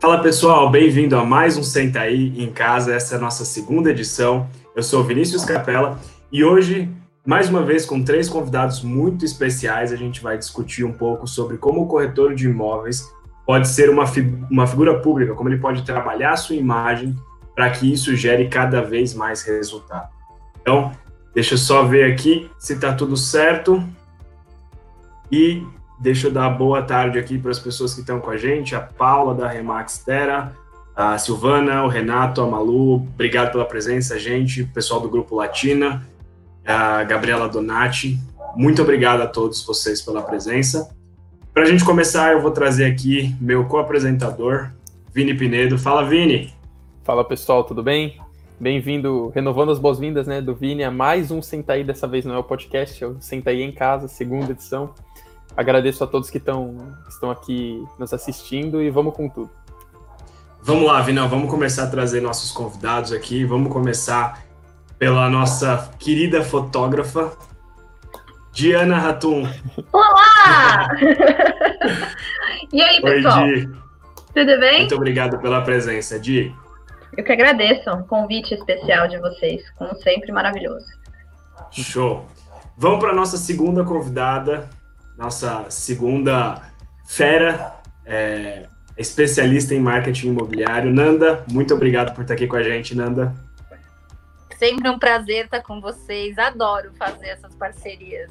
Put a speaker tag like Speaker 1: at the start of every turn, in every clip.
Speaker 1: Fala pessoal, bem-vindo a mais um Senta aí em casa. Essa é a nossa segunda edição. Eu sou Vinícius Capella e hoje, mais uma vez, com três convidados muito especiais, a gente vai discutir um pouco sobre como o corretor de imóveis pode ser uma, uma figura pública, como ele pode trabalhar a sua imagem para que isso gere cada vez mais resultado. Então, deixa eu só ver aqui se está tudo certo. E Deixa eu dar boa tarde aqui para as pessoas que estão com a gente, a Paula da Remax Terra, a Silvana, o Renato, a Malu, obrigado pela presença, gente, o pessoal do Grupo Latina, a Gabriela Donati, muito obrigado a todos vocês pela presença. Para a gente começar, eu vou trazer aqui meu co-apresentador, Vini Pinedo. Fala, Vini!
Speaker 2: Fala, pessoal, tudo bem? Bem-vindo, renovando as boas-vindas né, do Vini a mais um Sentaí, dessa vez não é o podcast, é o Sentaí em Casa, segunda edição. Agradeço a todos que estão, estão aqui nos assistindo e vamos com tudo.
Speaker 1: Vamos lá, Vinão, vamos começar a trazer nossos convidados aqui. Vamos começar pela nossa querida fotógrafa, Diana Ratum.
Speaker 3: Olá! e aí, pessoal?
Speaker 1: Oi, Di.
Speaker 3: Tudo bem?
Speaker 1: Muito obrigado pela presença, Di.
Speaker 3: Eu que agradeço o convite especial de vocês, como sempre, maravilhoso.
Speaker 1: Show. Vamos para a nossa segunda convidada, nossa segunda fera, é, especialista em marketing imobiliário. Nanda, muito obrigado por estar aqui com a gente, Nanda.
Speaker 4: Sempre um prazer estar com vocês. Adoro fazer essas parcerias.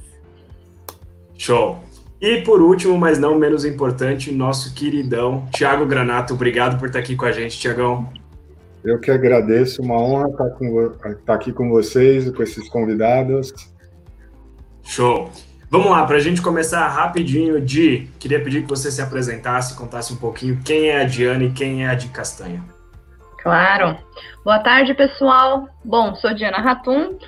Speaker 1: Show. E por último, mas não menos importante, nosso queridão Tiago Granato. Obrigado por estar aqui com a gente, Tiagão.
Speaker 5: Eu que agradeço, uma honra estar, com, estar aqui com vocês e com esses convidados.
Speaker 1: Show. Vamos lá, para a gente começar rapidinho, Di, queria pedir que você se apresentasse, contasse um pouquinho quem é a Diana e quem é a Di Castanha.
Speaker 3: Claro. Boa tarde, pessoal. Bom, sou Diana Ratum.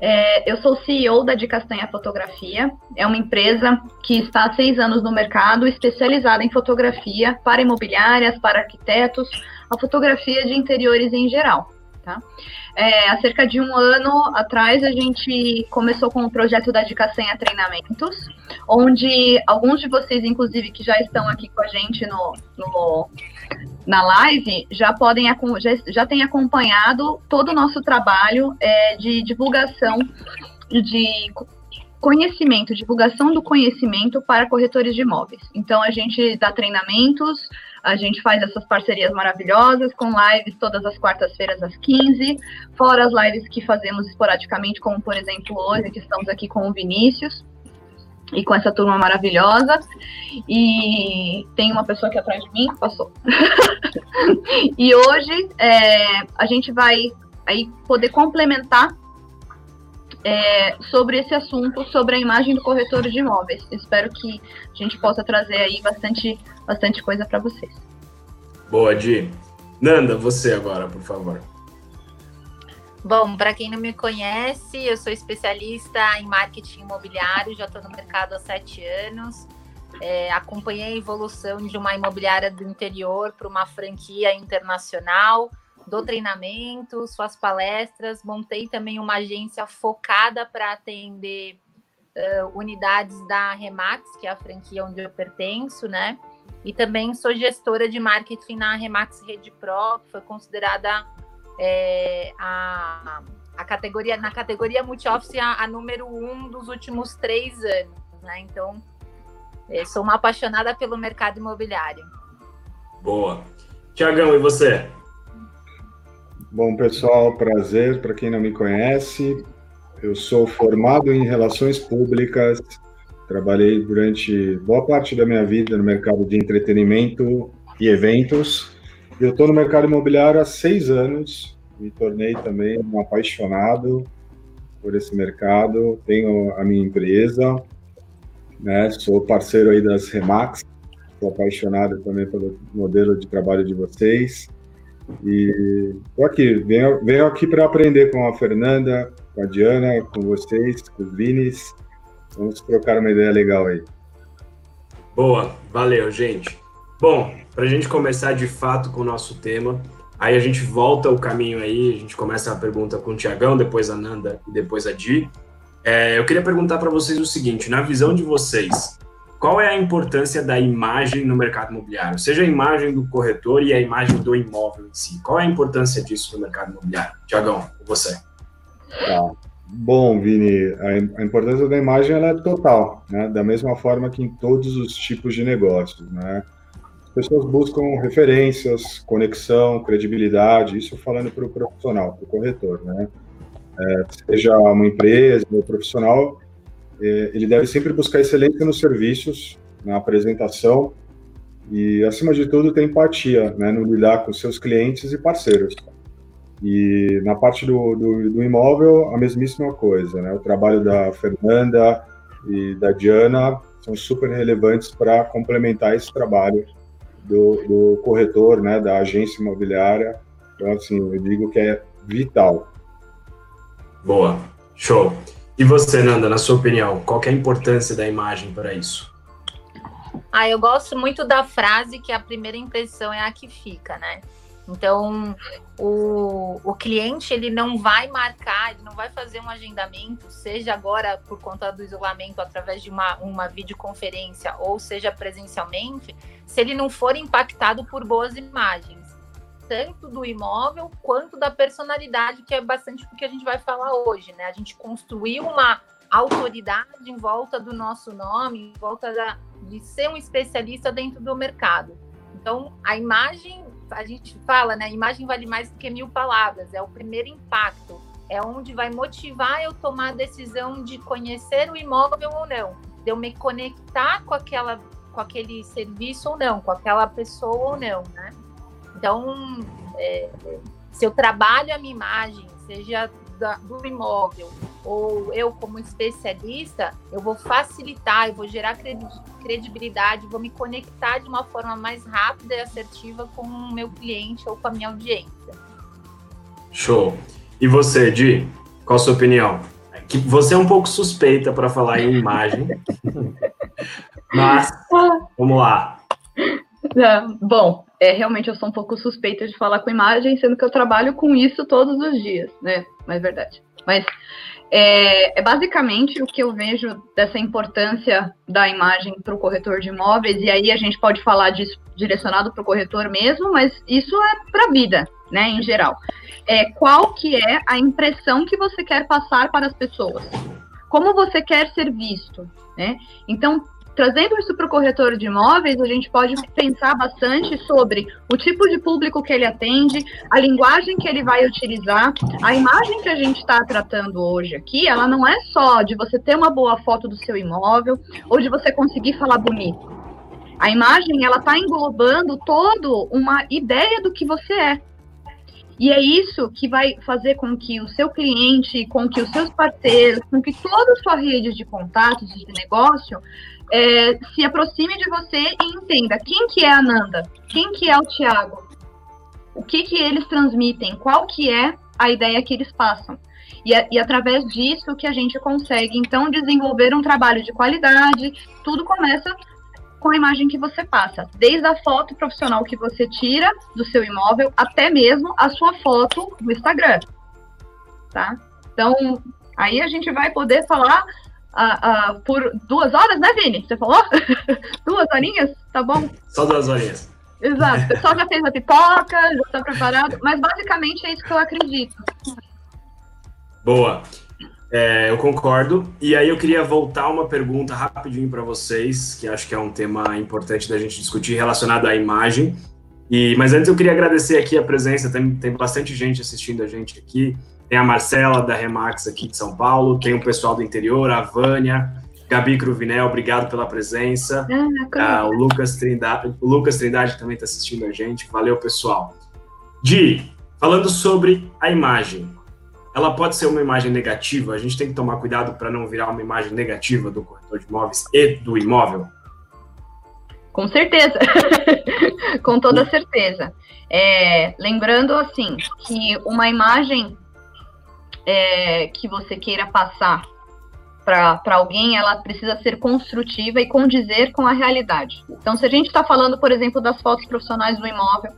Speaker 3: É, eu sou CEO da Di Castanha Fotografia. É uma empresa que está há seis anos no mercado, especializada em fotografia para imobiliárias, para arquitetos, a fotografia de interiores em geral. Tá? É, há cerca de um ano atrás, a gente começou com o projeto da Dica Senha Treinamentos, onde alguns de vocês, inclusive, que já estão aqui com a gente no, no na live, já podem já, já têm acompanhado todo o nosso trabalho é, de divulgação de conhecimento, divulgação do conhecimento para corretores de imóveis. Então, a gente dá treinamentos, a gente faz essas parcerias maravilhosas com lives todas as quartas-feiras às 15, fora as lives que fazemos esporadicamente, como por exemplo hoje, que estamos aqui com o Vinícius e com essa turma maravilhosa. E tem uma pessoa aqui atrás de mim, passou. e hoje é, a gente vai aí poder complementar é, sobre esse assunto, sobre a imagem do corretor de imóveis. Espero que a gente possa trazer aí bastante, bastante coisa para vocês.
Speaker 1: Boa, Di. Nanda, você agora, por favor.
Speaker 4: Bom, para quem não me conhece, eu sou especialista em marketing imobiliário, já estou no mercado há sete anos. É, acompanhei a evolução de uma imobiliária do interior para uma franquia internacional dou treinamento, suas palestras, montei também uma agência focada para atender uh, unidades da Remax, que é a franquia onde eu pertenço, né? E também sou gestora de marketing na Remax Rede Pro, que foi considerada é, a, a categoria, na categoria multi-office a, a, número um dos últimos três anos, né? Então, é, sou uma apaixonada pelo mercado imobiliário.
Speaker 1: Boa. Tiagão, e você?
Speaker 5: Bom, pessoal, prazer. Para quem não me conhece, eu sou formado em Relações Públicas, trabalhei durante boa parte da minha vida no mercado de entretenimento e eventos. Eu estou no mercado imobiliário há seis anos, me tornei também um apaixonado por esse mercado. Tenho a minha empresa, né? sou parceiro aí das Remax, sou apaixonado também pelo modelo de trabalho de vocês. E tô aqui, venho, venho aqui para aprender com a Fernanda, com a Diana, com vocês, com os Vinis. Vamos trocar uma ideia legal aí.
Speaker 1: Boa, valeu, gente. Bom, para a gente começar de fato com o nosso tema, aí a gente volta o caminho aí, a gente começa a pergunta com o Tiagão, depois a Nanda e depois a Di. É, eu queria perguntar para vocês o seguinte: na visão de vocês, qual é a importância da imagem no mercado imobiliário? Seja a imagem do corretor e a imagem do imóvel em si. Qual é a importância disso no mercado imobiliário? Tiagão, você.
Speaker 5: Tá. Bom, Vini, a, importância da imagem ela é total, né? Da mesma forma que em todos os tipos de negócios, né? As pessoas buscam referências, conexão, credibilidade, isso falando para o profissional, para o corretor, né? É, seja uma empresa ou profissional, é, ele deve sempre buscar excelência nos serviços, na apresentação e, acima de tudo, ter empatia né, no lidar com seus clientes e parceiros. E na parte do, do, do imóvel, a mesmíssima coisa. Né? O trabalho da Fernanda e da Diana são super relevantes para complementar esse trabalho do, do, corretor, né, da agência imobiliária. Então, assim, eu digo que é vital.
Speaker 1: Boa, show. E você, Nanda, na sua opinião, qual é a importância da imagem para isso?
Speaker 4: Ah, eu gosto muito da frase que a primeira impressão é a que fica, né? Então, o, o cliente ele não vai marcar, ele não vai fazer um agendamento, seja agora por conta do isolamento através de uma, uma videoconferência ou seja presencialmente, se ele não for impactado por boas imagens tanto do imóvel quanto da personalidade, que é bastante o que a gente vai falar hoje, né? A gente construiu uma autoridade em volta do nosso nome, em volta da, de ser um especialista dentro do mercado. Então, a imagem, a gente fala, né? A imagem vale mais do que mil palavras, é o primeiro impacto, é onde vai motivar eu tomar a decisão de conhecer o imóvel ou não, de eu me conectar com aquela com aquele serviço ou não, com aquela pessoa ou não, né? Então, é, se eu trabalho a minha imagem, seja da, do imóvel ou eu como especialista, eu vou facilitar, eu vou gerar credibilidade, vou me conectar de uma forma mais rápida e assertiva com o meu cliente ou com a minha audiência.
Speaker 1: Show. E você, Di, qual a sua opinião? Que você é um pouco suspeita para falar em imagem, mas vamos lá.
Speaker 3: Bom, é, realmente eu sou um pouco suspeita de falar com imagem, sendo que eu trabalho com isso todos os dias, né? Mas é verdade. Mas é, é, basicamente o que eu vejo dessa importância da imagem para o corretor de imóveis, e aí a gente pode falar disso direcionado para o corretor mesmo, mas isso é para a vida, né, em geral. É, qual que é a impressão que você quer passar para as pessoas? Como você quer ser visto? Né? Então, Trazendo isso para o corretor de imóveis, a gente pode pensar bastante sobre o tipo de público que ele atende, a linguagem que ele vai utilizar, a imagem que a gente está tratando hoje aqui, ela não é só de você ter uma boa foto do seu imóvel ou de você conseguir falar bonito. A imagem, ela está englobando todo uma ideia do que você é. E é isso que vai fazer com que o seu cliente, com que os seus parceiros, com que toda a sua rede de contatos de negócio é, se aproxime de você e entenda quem que é a Nanda, quem que é o Tiago, o que que eles transmitem, qual que é a ideia que eles passam. E, e através disso que a gente consegue, então, desenvolver um trabalho de qualidade, tudo começa com a imagem que você passa, desde a foto profissional que você tira do seu imóvel, até mesmo a sua foto no Instagram, tá? Então, aí a gente vai poder falar uh, uh, por duas horas, né, Vini? Você falou? duas horinhas? Tá bom?
Speaker 1: Só duas horinhas.
Speaker 3: Exato. O pessoal já fez a pipoca, já está preparado, mas basicamente é isso que eu acredito.
Speaker 1: Boa. É, eu concordo. E aí eu queria voltar uma pergunta rapidinho para vocês, que acho que é um tema importante da gente discutir relacionado à imagem. E, mas antes eu queria agradecer aqui a presença, tem, tem bastante gente assistindo a gente aqui. Tem a Marcela da Remax aqui de São Paulo, tem o pessoal do interior, a Vânia, Gabi Cruvinel, obrigado pela presença. Ah, o, Lucas Trindade, o Lucas Trindade também está assistindo a gente. Valeu, pessoal. Di, falando sobre a imagem, ela pode ser uma imagem negativa? A gente tem que tomar cuidado para não virar uma imagem negativa do corretor de imóveis e do imóvel?
Speaker 3: Com certeza, com toda certeza. É, lembrando assim que uma imagem é, que você queira passar para alguém, ela precisa ser construtiva e condizer com a realidade. Então, se a gente está falando, por exemplo, das fotos profissionais do imóvel,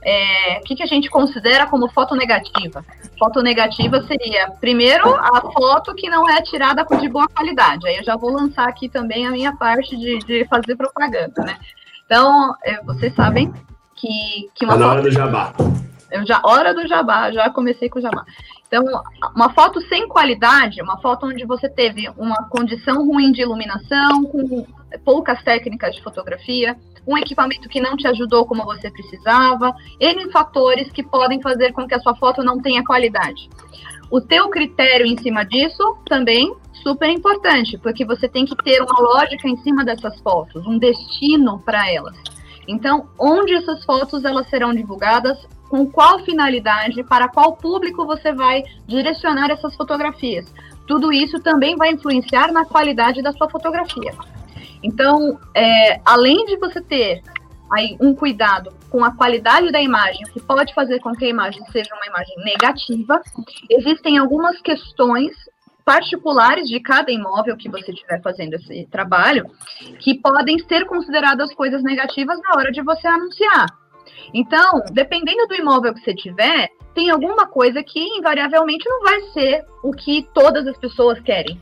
Speaker 3: é, o que, que a gente considera como foto negativa? Foto negativa seria, primeiro, a foto que não é tirada de boa qualidade. Aí eu já vou lançar aqui também a minha parte de, de fazer propaganda, né? Então, é, vocês sabem que, que
Speaker 1: uma. Tá na hora do jabá.
Speaker 3: Eu já, hora do jabá, já comecei com o jabá. Então, uma foto sem qualidade, uma foto onde você teve uma condição ruim de iluminação, com poucas técnicas de fotografia, um equipamento que não te ajudou como você precisava, N fatores que podem fazer com que a sua foto não tenha qualidade. O teu critério em cima disso também super importante, porque você tem que ter uma lógica em cima dessas fotos, um destino para elas. Então, onde essas fotos elas serão divulgadas, com qual finalidade, para qual público você vai direcionar essas fotografias. Tudo isso também vai influenciar na qualidade da sua fotografia. Então, é, além de você ter aí um cuidado com a qualidade da imagem, que pode fazer com que a imagem seja uma imagem negativa, existem algumas questões particulares de cada imóvel que você estiver fazendo esse trabalho, que podem ser consideradas coisas negativas na hora de você anunciar. Então, dependendo do imóvel que você tiver, tem alguma coisa que invariavelmente não vai ser o que todas as pessoas querem.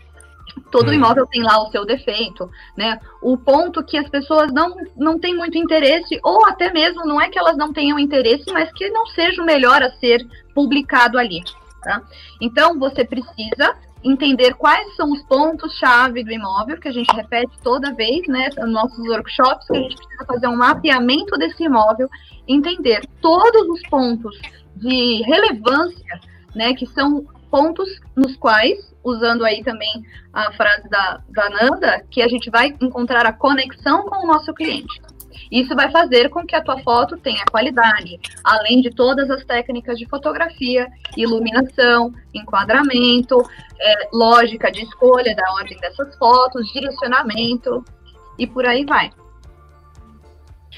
Speaker 3: Todo hum. imóvel tem lá o seu defeito, né? O ponto que as pessoas não, não têm muito interesse, ou até mesmo não é que elas não tenham interesse, mas que não seja o melhor a ser publicado ali. Tá? Então, você precisa entender quais são os pontos-chave do imóvel, que a gente repete toda vez, né, nos nossos workshops, que a gente precisa fazer um mapeamento desse imóvel, entender todos os pontos de relevância, né, que são pontos nos quais usando aí também a frase da, da Nanda, que a gente vai encontrar a conexão com o nosso cliente. Isso vai fazer com que a tua foto tenha qualidade, além de todas as técnicas de fotografia, iluminação, enquadramento, é, lógica de escolha da ordem dessas fotos, direcionamento e por aí vai.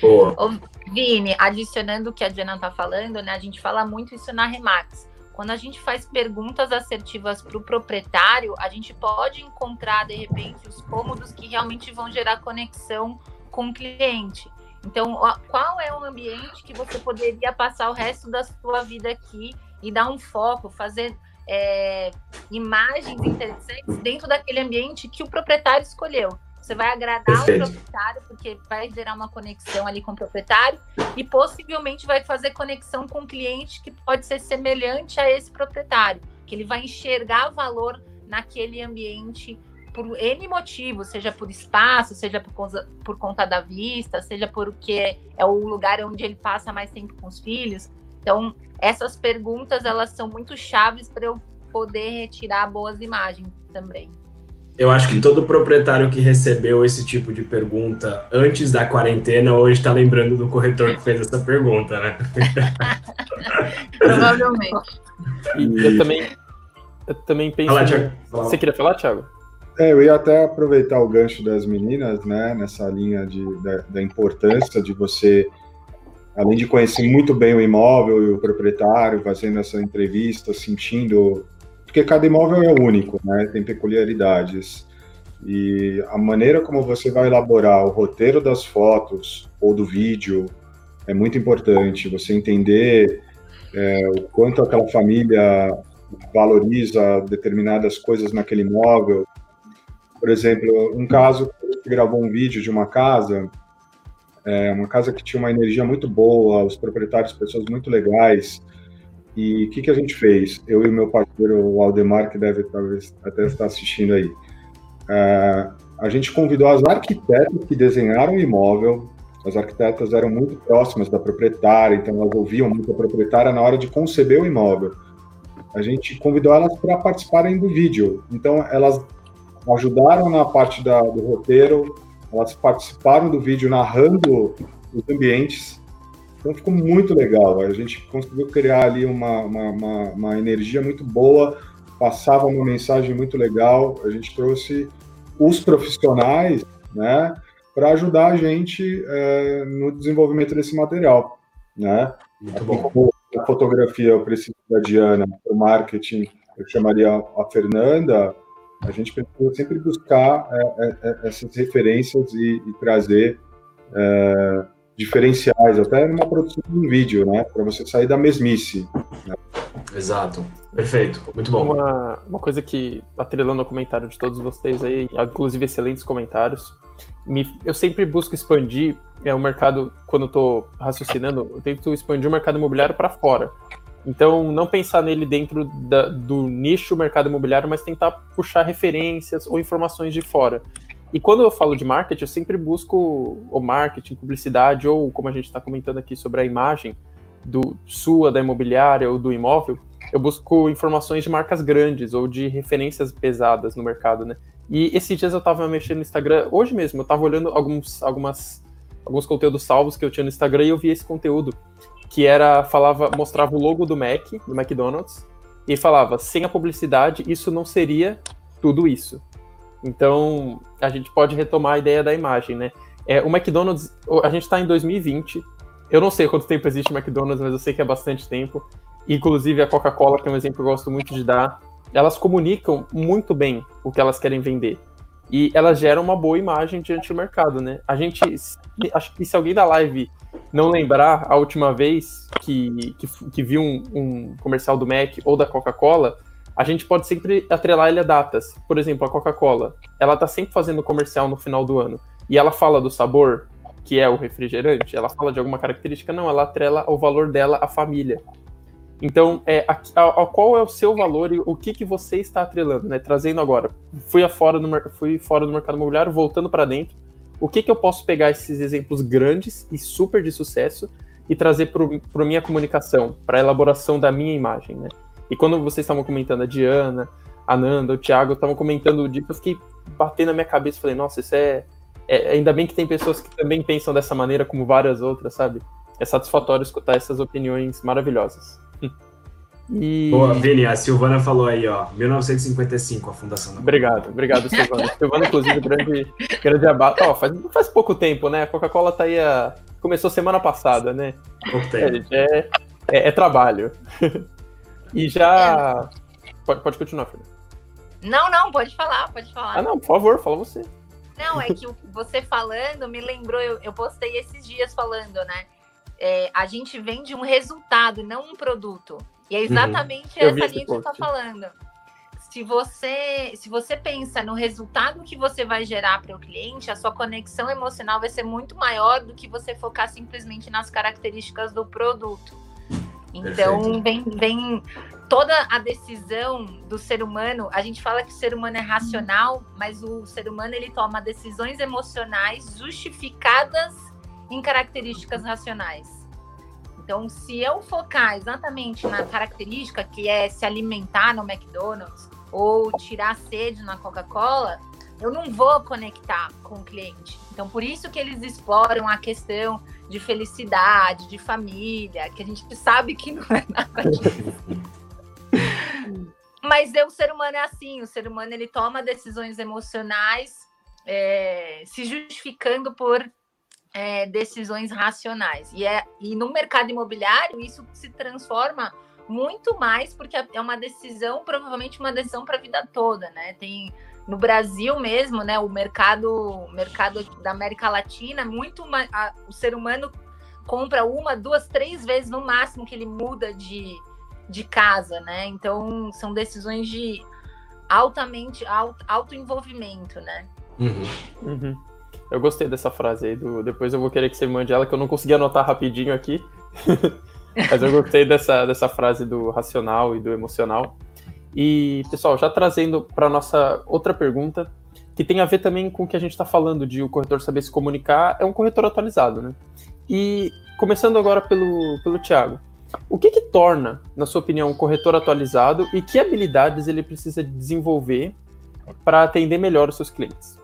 Speaker 4: Boa. Ô, Vini, adicionando o que a Diana está falando, né? A gente fala muito isso na Remax quando a gente faz perguntas assertivas para o proprietário, a gente pode encontrar, de repente, os cômodos que realmente vão gerar conexão com o cliente. Então, qual é o ambiente que você poderia passar o resto da sua vida aqui e dar um foco, fazer é, imagens interessantes dentro daquele ambiente que o proprietário escolheu? Você vai agradar Perfeito. o proprietário, porque vai gerar uma conexão ali com o proprietário, e possivelmente vai fazer conexão com o cliente que pode ser semelhante a esse proprietário, que ele vai enxergar valor naquele ambiente por N motivos, seja por espaço, seja por, conta, por conta da vista, seja porque é o lugar onde ele passa mais tempo com os filhos. Então, essas perguntas, elas são muito chaves para eu poder retirar boas imagens também.
Speaker 1: Eu acho que todo proprietário que recebeu esse tipo de pergunta antes da quarentena hoje está lembrando do corretor que fez essa pergunta, né?
Speaker 3: Provavelmente.
Speaker 2: E eu também, eu também penso. Fala. Você queria falar, Thiago?
Speaker 5: É, eu ia até aproveitar o gancho das meninas, né, nessa linha de, da, da importância de você, além de conhecer muito bem o imóvel e o proprietário, fazendo essa entrevista, sentindo porque cada imóvel é único, né? Tem peculiaridades. E a maneira como você vai elaborar o roteiro das fotos ou do vídeo é muito importante. Você entender é, o quanto aquela família valoriza determinadas coisas naquele imóvel. Por exemplo, um caso que gravou um vídeo de uma casa, é, uma casa que tinha uma energia muito boa, os proprietários pessoas muito legais, e o que, que a gente fez? Eu e meu parceiro, o Aldemar, que deve talvez até estar assistindo aí. Uh, a gente convidou as arquitetas que desenharam o imóvel. As arquitetas eram muito próximas da proprietária, então elas ouviam muito a proprietária na hora de conceber o imóvel. A gente convidou elas para participarem do vídeo. Então elas ajudaram na parte da, do roteiro, elas participaram do vídeo narrando os ambientes então ficou muito legal. A gente conseguiu criar ali uma, uma, uma, uma energia muito boa, passava uma mensagem muito legal. A gente trouxe os profissionais, né, para ajudar a gente é, no desenvolvimento desse material, né? Muito assim bom. Como a fotografia eu preciso da Diana, o marketing eu chamaria a Fernanda. A gente precisa sempre buscar é, é, essas referências e, e trazer diferenciais, até numa produção de um vídeo, né? Para você sair da mesmice. Né?
Speaker 1: Exato. Perfeito. Muito bom.
Speaker 2: Uma, uma coisa que, atrelando ao comentário de todos vocês aí, inclusive excelentes comentários, me, eu sempre busco expandir é, o mercado, quando eu tô raciocinando, eu tento expandir o mercado imobiliário para fora. Então, não pensar nele dentro da, do nicho mercado imobiliário, mas tentar puxar referências ou informações de fora. E quando eu falo de marketing, eu sempre busco o marketing, publicidade, ou como a gente está comentando aqui sobre a imagem do sua, da imobiliária ou do imóvel, eu busco informações de marcas grandes ou de referências pesadas no mercado, né? E esses dias eu estava mexendo no Instagram, hoje mesmo, eu estava olhando alguns, algumas, alguns conteúdos salvos que eu tinha no Instagram e eu vi esse conteúdo que era falava mostrava o logo do Mac, do McDonald's, e falava sem a publicidade isso não seria tudo isso. Então a gente pode retomar a ideia da imagem, né? É, o McDonald's, a gente está em 2020. Eu não sei quanto tempo existe o McDonald's, mas eu sei que é bastante tempo. Inclusive a Coca-Cola, que é um exemplo que eu gosto muito de dar, elas comunicam muito bem o que elas querem vender. E elas geram uma boa imagem diante do mercado, né? A gente, acho que se alguém da live não lembrar a última vez que, que, que viu um, um, comercial do Mac ou da Coca-Cola, a gente pode sempre atrelar ele a datas. Por exemplo, a Coca-Cola, ela tá sempre fazendo comercial no final do ano. E ela fala do sabor, que é o refrigerante, ela fala de alguma característica, não, ela atrela o valor dela à família. Então, é, a, a, a, qual é o seu valor e o que, que você está atrelando, né? Trazendo agora, fui, afora no, fui fora do mercado imobiliário, voltando para dentro, o que, que eu posso pegar esses exemplos grandes e super de sucesso e trazer para a minha comunicação, para a elaboração da minha imagem, né? E quando vocês estavam comentando a Diana, a Nanda, o Thiago estavam comentando disso, eu fiquei batendo na minha cabeça, falei, nossa, isso é, é, ainda bem que tem pessoas que também pensam dessa maneira, como várias outras, sabe? É satisfatório escutar essas opiniões maravilhosas.
Speaker 1: E... Boa, Vini, a Silvana falou aí, ó, 1955, a fundação da
Speaker 2: Obrigado, obrigado, Silvana. Silvana, inclusive, grande, grande abate. Ó, faz, faz pouco tempo, né? A Coca-Cola tá aí a... Começou semana passada, né?
Speaker 1: Pouco tempo.
Speaker 2: É, é, é, é trabalho. e já... Pode, pode continuar.
Speaker 4: Não, não, pode falar, pode falar.
Speaker 2: Ah, não, por favor, fala você.
Speaker 4: Não, é que você falando me lembrou, eu, eu postei esses dias falando, né? É, a gente vende um resultado, não um produto. E é uhum. exatamente uhum. essa linha que você está falando. Se você, se você pensa no resultado que você vai gerar para o cliente, a sua conexão emocional vai ser muito maior do que você focar simplesmente nas características do produto. Então, vem, vem toda a decisão do ser humano. A gente fala que o ser humano é racional, mas o ser humano ele toma decisões emocionais justificadas em características racionais. Então, se eu focar exatamente na característica que é se alimentar no McDonald's ou tirar sede na Coca-Cola, eu não vou conectar com o cliente. Então, por isso que eles exploram a questão de felicidade, de família, que a gente sabe que não é nada disso. Mas o ser humano é assim, o ser humano ele toma decisões emocionais é, se justificando por é, decisões racionais. E, é, e no mercado imobiliário, isso se transforma muito mais, porque é uma decisão, provavelmente uma decisão para a vida toda, né? Tem no Brasil mesmo, né? O mercado, mercado da América Latina, muito mais, a, o ser humano compra uma, duas, três vezes no máximo que ele muda de, de casa, né? Então são decisões de altamente alto, alto envolvimento, né?
Speaker 2: Uhum. Uhum. Eu gostei dessa frase aí. Do, depois eu vou querer que você mande ela, que eu não consegui anotar rapidinho aqui. Mas eu gostei dessa, dessa frase do racional e do emocional. E, pessoal, já trazendo para nossa outra pergunta, que tem a ver também com o que a gente está falando de o corretor saber se comunicar, é um corretor atualizado, né? E começando agora pelo, pelo Thiago. O que, que torna, na sua opinião, um corretor atualizado e que habilidades ele precisa desenvolver para atender melhor os seus clientes?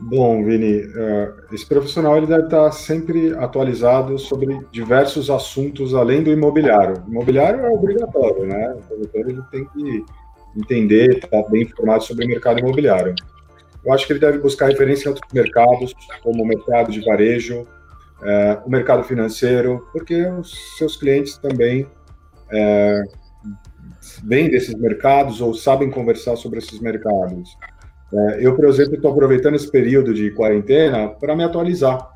Speaker 5: Bom, Vini, uh, esse profissional ele deve estar sempre atualizado sobre diversos assuntos além do imobiliário. Imobiliário é obrigatório, né? O corretor ele tem que entender, estar bem informado sobre o mercado imobiliário. Eu acho que ele deve buscar referência em outros mercados, como o mercado de varejo, uh, o mercado financeiro, porque os seus clientes também uh, vêm desses mercados ou sabem conversar sobre esses mercados. É, eu, por exemplo, estou aproveitando esse período de quarentena para me atualizar.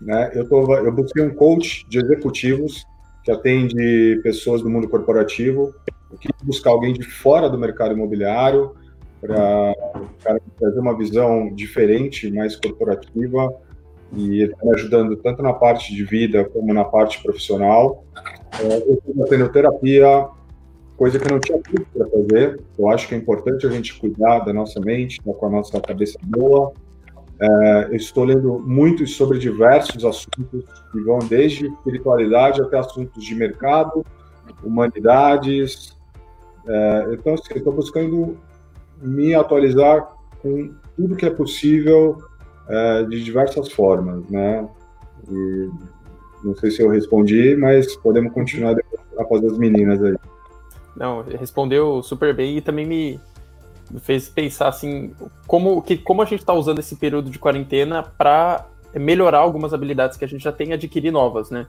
Speaker 5: Né? Eu, tô, eu busquei um coach de executivos que atende pessoas do mundo corporativo. Eu quis buscar alguém de fora do mercado imobiliário para trazer uma visão diferente, mais corporativa, e ele está me ajudando tanto na parte de vida como na parte profissional. É, eu estou fazendo terapia, coisa que não tinha tempo para fazer. Eu acho que é importante a gente cuidar da nossa mente, tá com a nossa cabeça boa. É, eu estou lendo muito sobre diversos assuntos que vão desde espiritualidade até assuntos de mercado, humanidades. É, então, assim, estou buscando me atualizar com tudo que é possível é, de diversas formas, né? E não sei se eu respondi, mas podemos continuar depois após as meninas aí.
Speaker 2: Não, respondeu super bem e também me fez pensar assim como que como a gente está usando esse período de quarentena para melhorar algumas habilidades que a gente já tem e adquirir novas, né?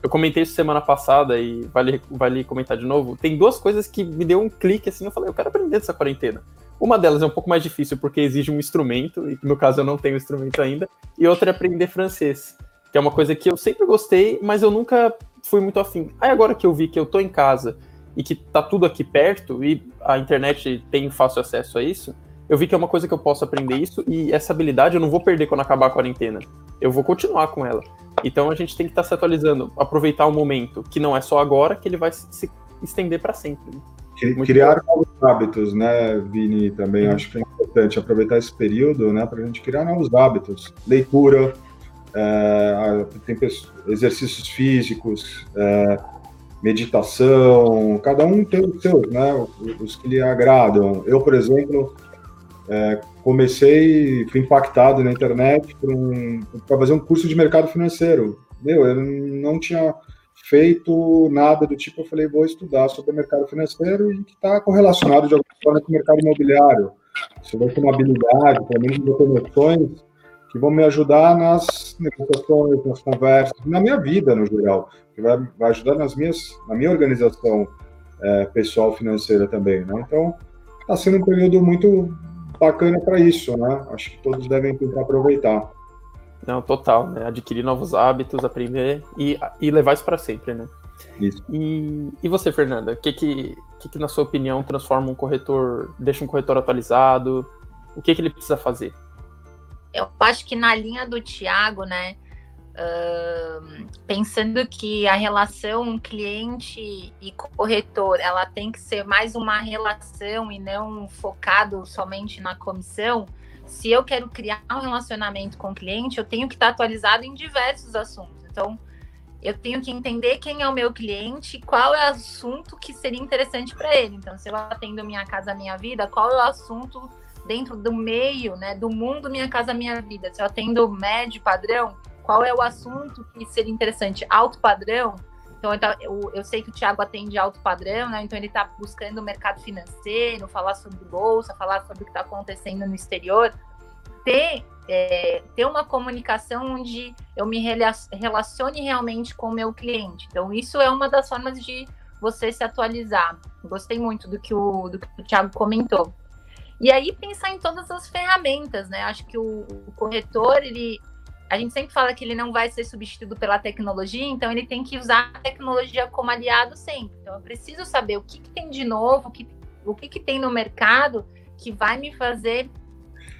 Speaker 2: Eu comentei isso semana passada e vale, vale comentar de novo. Tem duas coisas que me deu um clique assim, eu falei, eu quero aprender dessa quarentena. Uma delas é um pouco mais difícil porque exige um instrumento, e no caso eu não tenho instrumento ainda, e outra é aprender francês, que é uma coisa que eu sempre gostei, mas eu nunca fui muito afim. Aí agora que eu vi que eu tô em casa e que tá tudo aqui perto e a internet tem fácil acesso a isso, eu vi que é uma coisa que eu posso aprender isso e essa habilidade eu não vou perder quando acabar a quarentena. Eu vou continuar com ela. Então a gente tem que estar tá se atualizando, aproveitar o momento, que não é só agora, que ele vai se estender para sempre.
Speaker 5: Muito criar bom. novos hábitos, né, Vini? Também uhum. acho que é importante aproveitar esse período, né, para a gente criar novos hábitos. Leitura, é, tem exercícios físicos, é, meditação, cada um tem os seus, né, os que lhe agradam. Eu, por exemplo, é, comecei, fui impactado na internet para um, fazer um curso de mercado financeiro. Meu, eu não tinha feito nada do tipo, eu falei, vou estudar sobre mercado financeiro e que está correlacionado de alguma forma com o mercado imobiliário. Isso vai ter uma habilidade, pelo menos vou ter noções que vão me ajudar nas negociações, nas conversas, na minha vida no geral, que vai, vai ajudar nas minhas, na minha organização é, pessoal financeira também, né? Então, está sendo um período muito bacana para isso, né? Acho que todos devem tentar aproveitar.
Speaker 2: Não, total, né? Adquirir novos hábitos, aprender e, e levar isso para sempre, né?
Speaker 5: Isso.
Speaker 2: E, e você, Fernanda, o que que, que que, na sua opinião, transforma um corretor, deixa um corretor atualizado? O que que ele precisa fazer?
Speaker 4: Eu acho que na linha do Tiago, né? Pensando que a relação cliente e corretor ela tem que ser mais uma relação e não focado somente na comissão, se eu quero criar um relacionamento com o cliente, eu tenho que estar atualizado em diversos assuntos. Então, eu tenho que entender quem é o meu cliente, qual é o assunto que seria interessante para ele. Então, se eu atendo Minha Casa Minha Vida, qual é o assunto dentro do meio, né, do mundo Minha Casa Minha Vida? Se eu atendo médio padrão, qual é o assunto que seria interessante? Alto padrão? Então, eu, eu sei que o Thiago atende alto padrão, né? Então, ele está buscando o mercado financeiro, falar sobre bolsa, falar sobre o que está acontecendo no exterior. Ter, é, ter uma comunicação onde eu me relacione realmente com o meu cliente. Então, isso é uma das formas de você se atualizar. Gostei muito do que o, do que o Thiago comentou. E aí, pensar em todas as ferramentas, né? Acho que o, o corretor, ele a gente sempre fala que ele não vai ser substituído pela tecnologia, então ele tem que usar a tecnologia como aliado sempre. Então eu preciso saber o que, que tem de novo, o que, o que, que tem no mercado que vai me fazer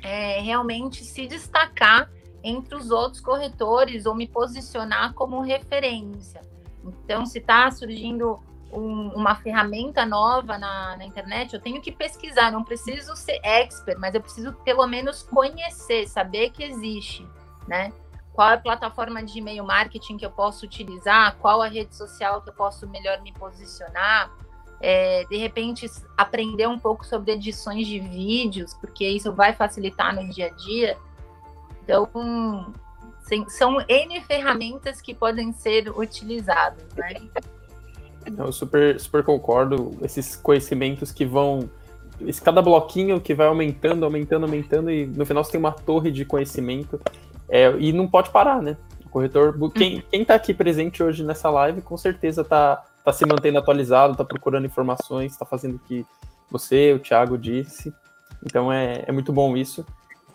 Speaker 4: é, realmente se destacar entre os outros corretores ou me posicionar como referência. Então, se está surgindo um, uma ferramenta nova na, na, internet, eu tenho que pesquisar, não preciso ser expert, mas eu preciso pelo menos conhecer, saber que existe né? Qual é a plataforma de e-mail marketing que eu posso utilizar? Qual a rede social que eu posso melhor me posicionar? É, de repente, aprender um pouco sobre edições de vídeos, porque isso vai facilitar no dia a dia. Então, são N ferramentas que podem ser utilizadas, né?
Speaker 2: Eu super, super concordo. Esses conhecimentos que vão. Esse, cada bloquinho que vai aumentando, aumentando, aumentando, e no final você tem uma torre de conhecimento é, e não pode parar, né? O corretor, quem, uhum. quem tá aqui presente hoje nessa live, com certeza tá, tá se mantendo atualizado, tá procurando informações, tá fazendo o que você, o Thiago disse. Então é, é muito bom isso.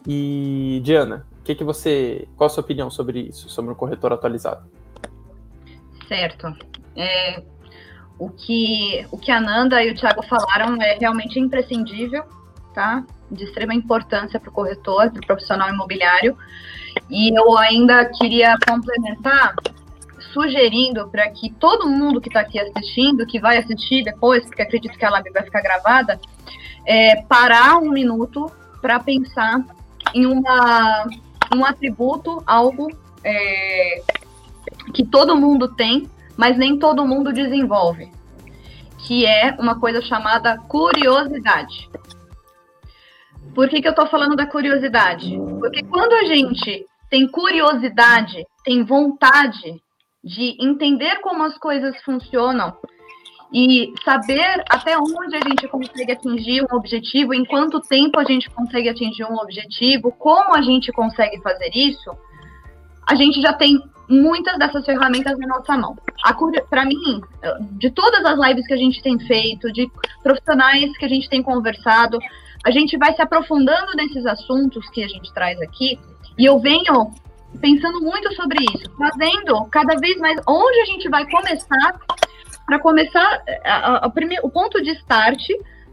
Speaker 2: E, Diana, que, que você. Qual a sua opinião sobre isso, sobre o corretor atualizado?
Speaker 3: Certo. É, o, que, o que a Nanda e o Thiago falaram é realmente imprescindível, tá? De extrema importância para o corretor, para o profissional imobiliário. E eu ainda queria complementar sugerindo para que todo mundo que está aqui assistindo, que vai assistir depois, porque acredito que a live vai ficar gravada, é, parar um minuto para pensar em uma, um atributo, algo é, que todo mundo tem, mas nem todo mundo desenvolve, que é uma coisa chamada curiosidade. Por que, que eu estou falando da curiosidade? Porque quando a gente tem curiosidade, tem vontade de entender como as coisas funcionam e saber até onde a gente consegue atingir um objetivo, em quanto tempo a gente consegue atingir um objetivo, como a gente consegue fazer isso, a gente já tem muitas dessas ferramentas na nossa mão. Para mim, de todas as lives que a gente tem feito, de profissionais que a gente tem conversado, a gente vai se aprofundando nesses assuntos que a gente traz aqui, e eu venho pensando muito sobre isso, fazendo cada vez mais onde a gente vai começar para começar a, a, a o ponto de start,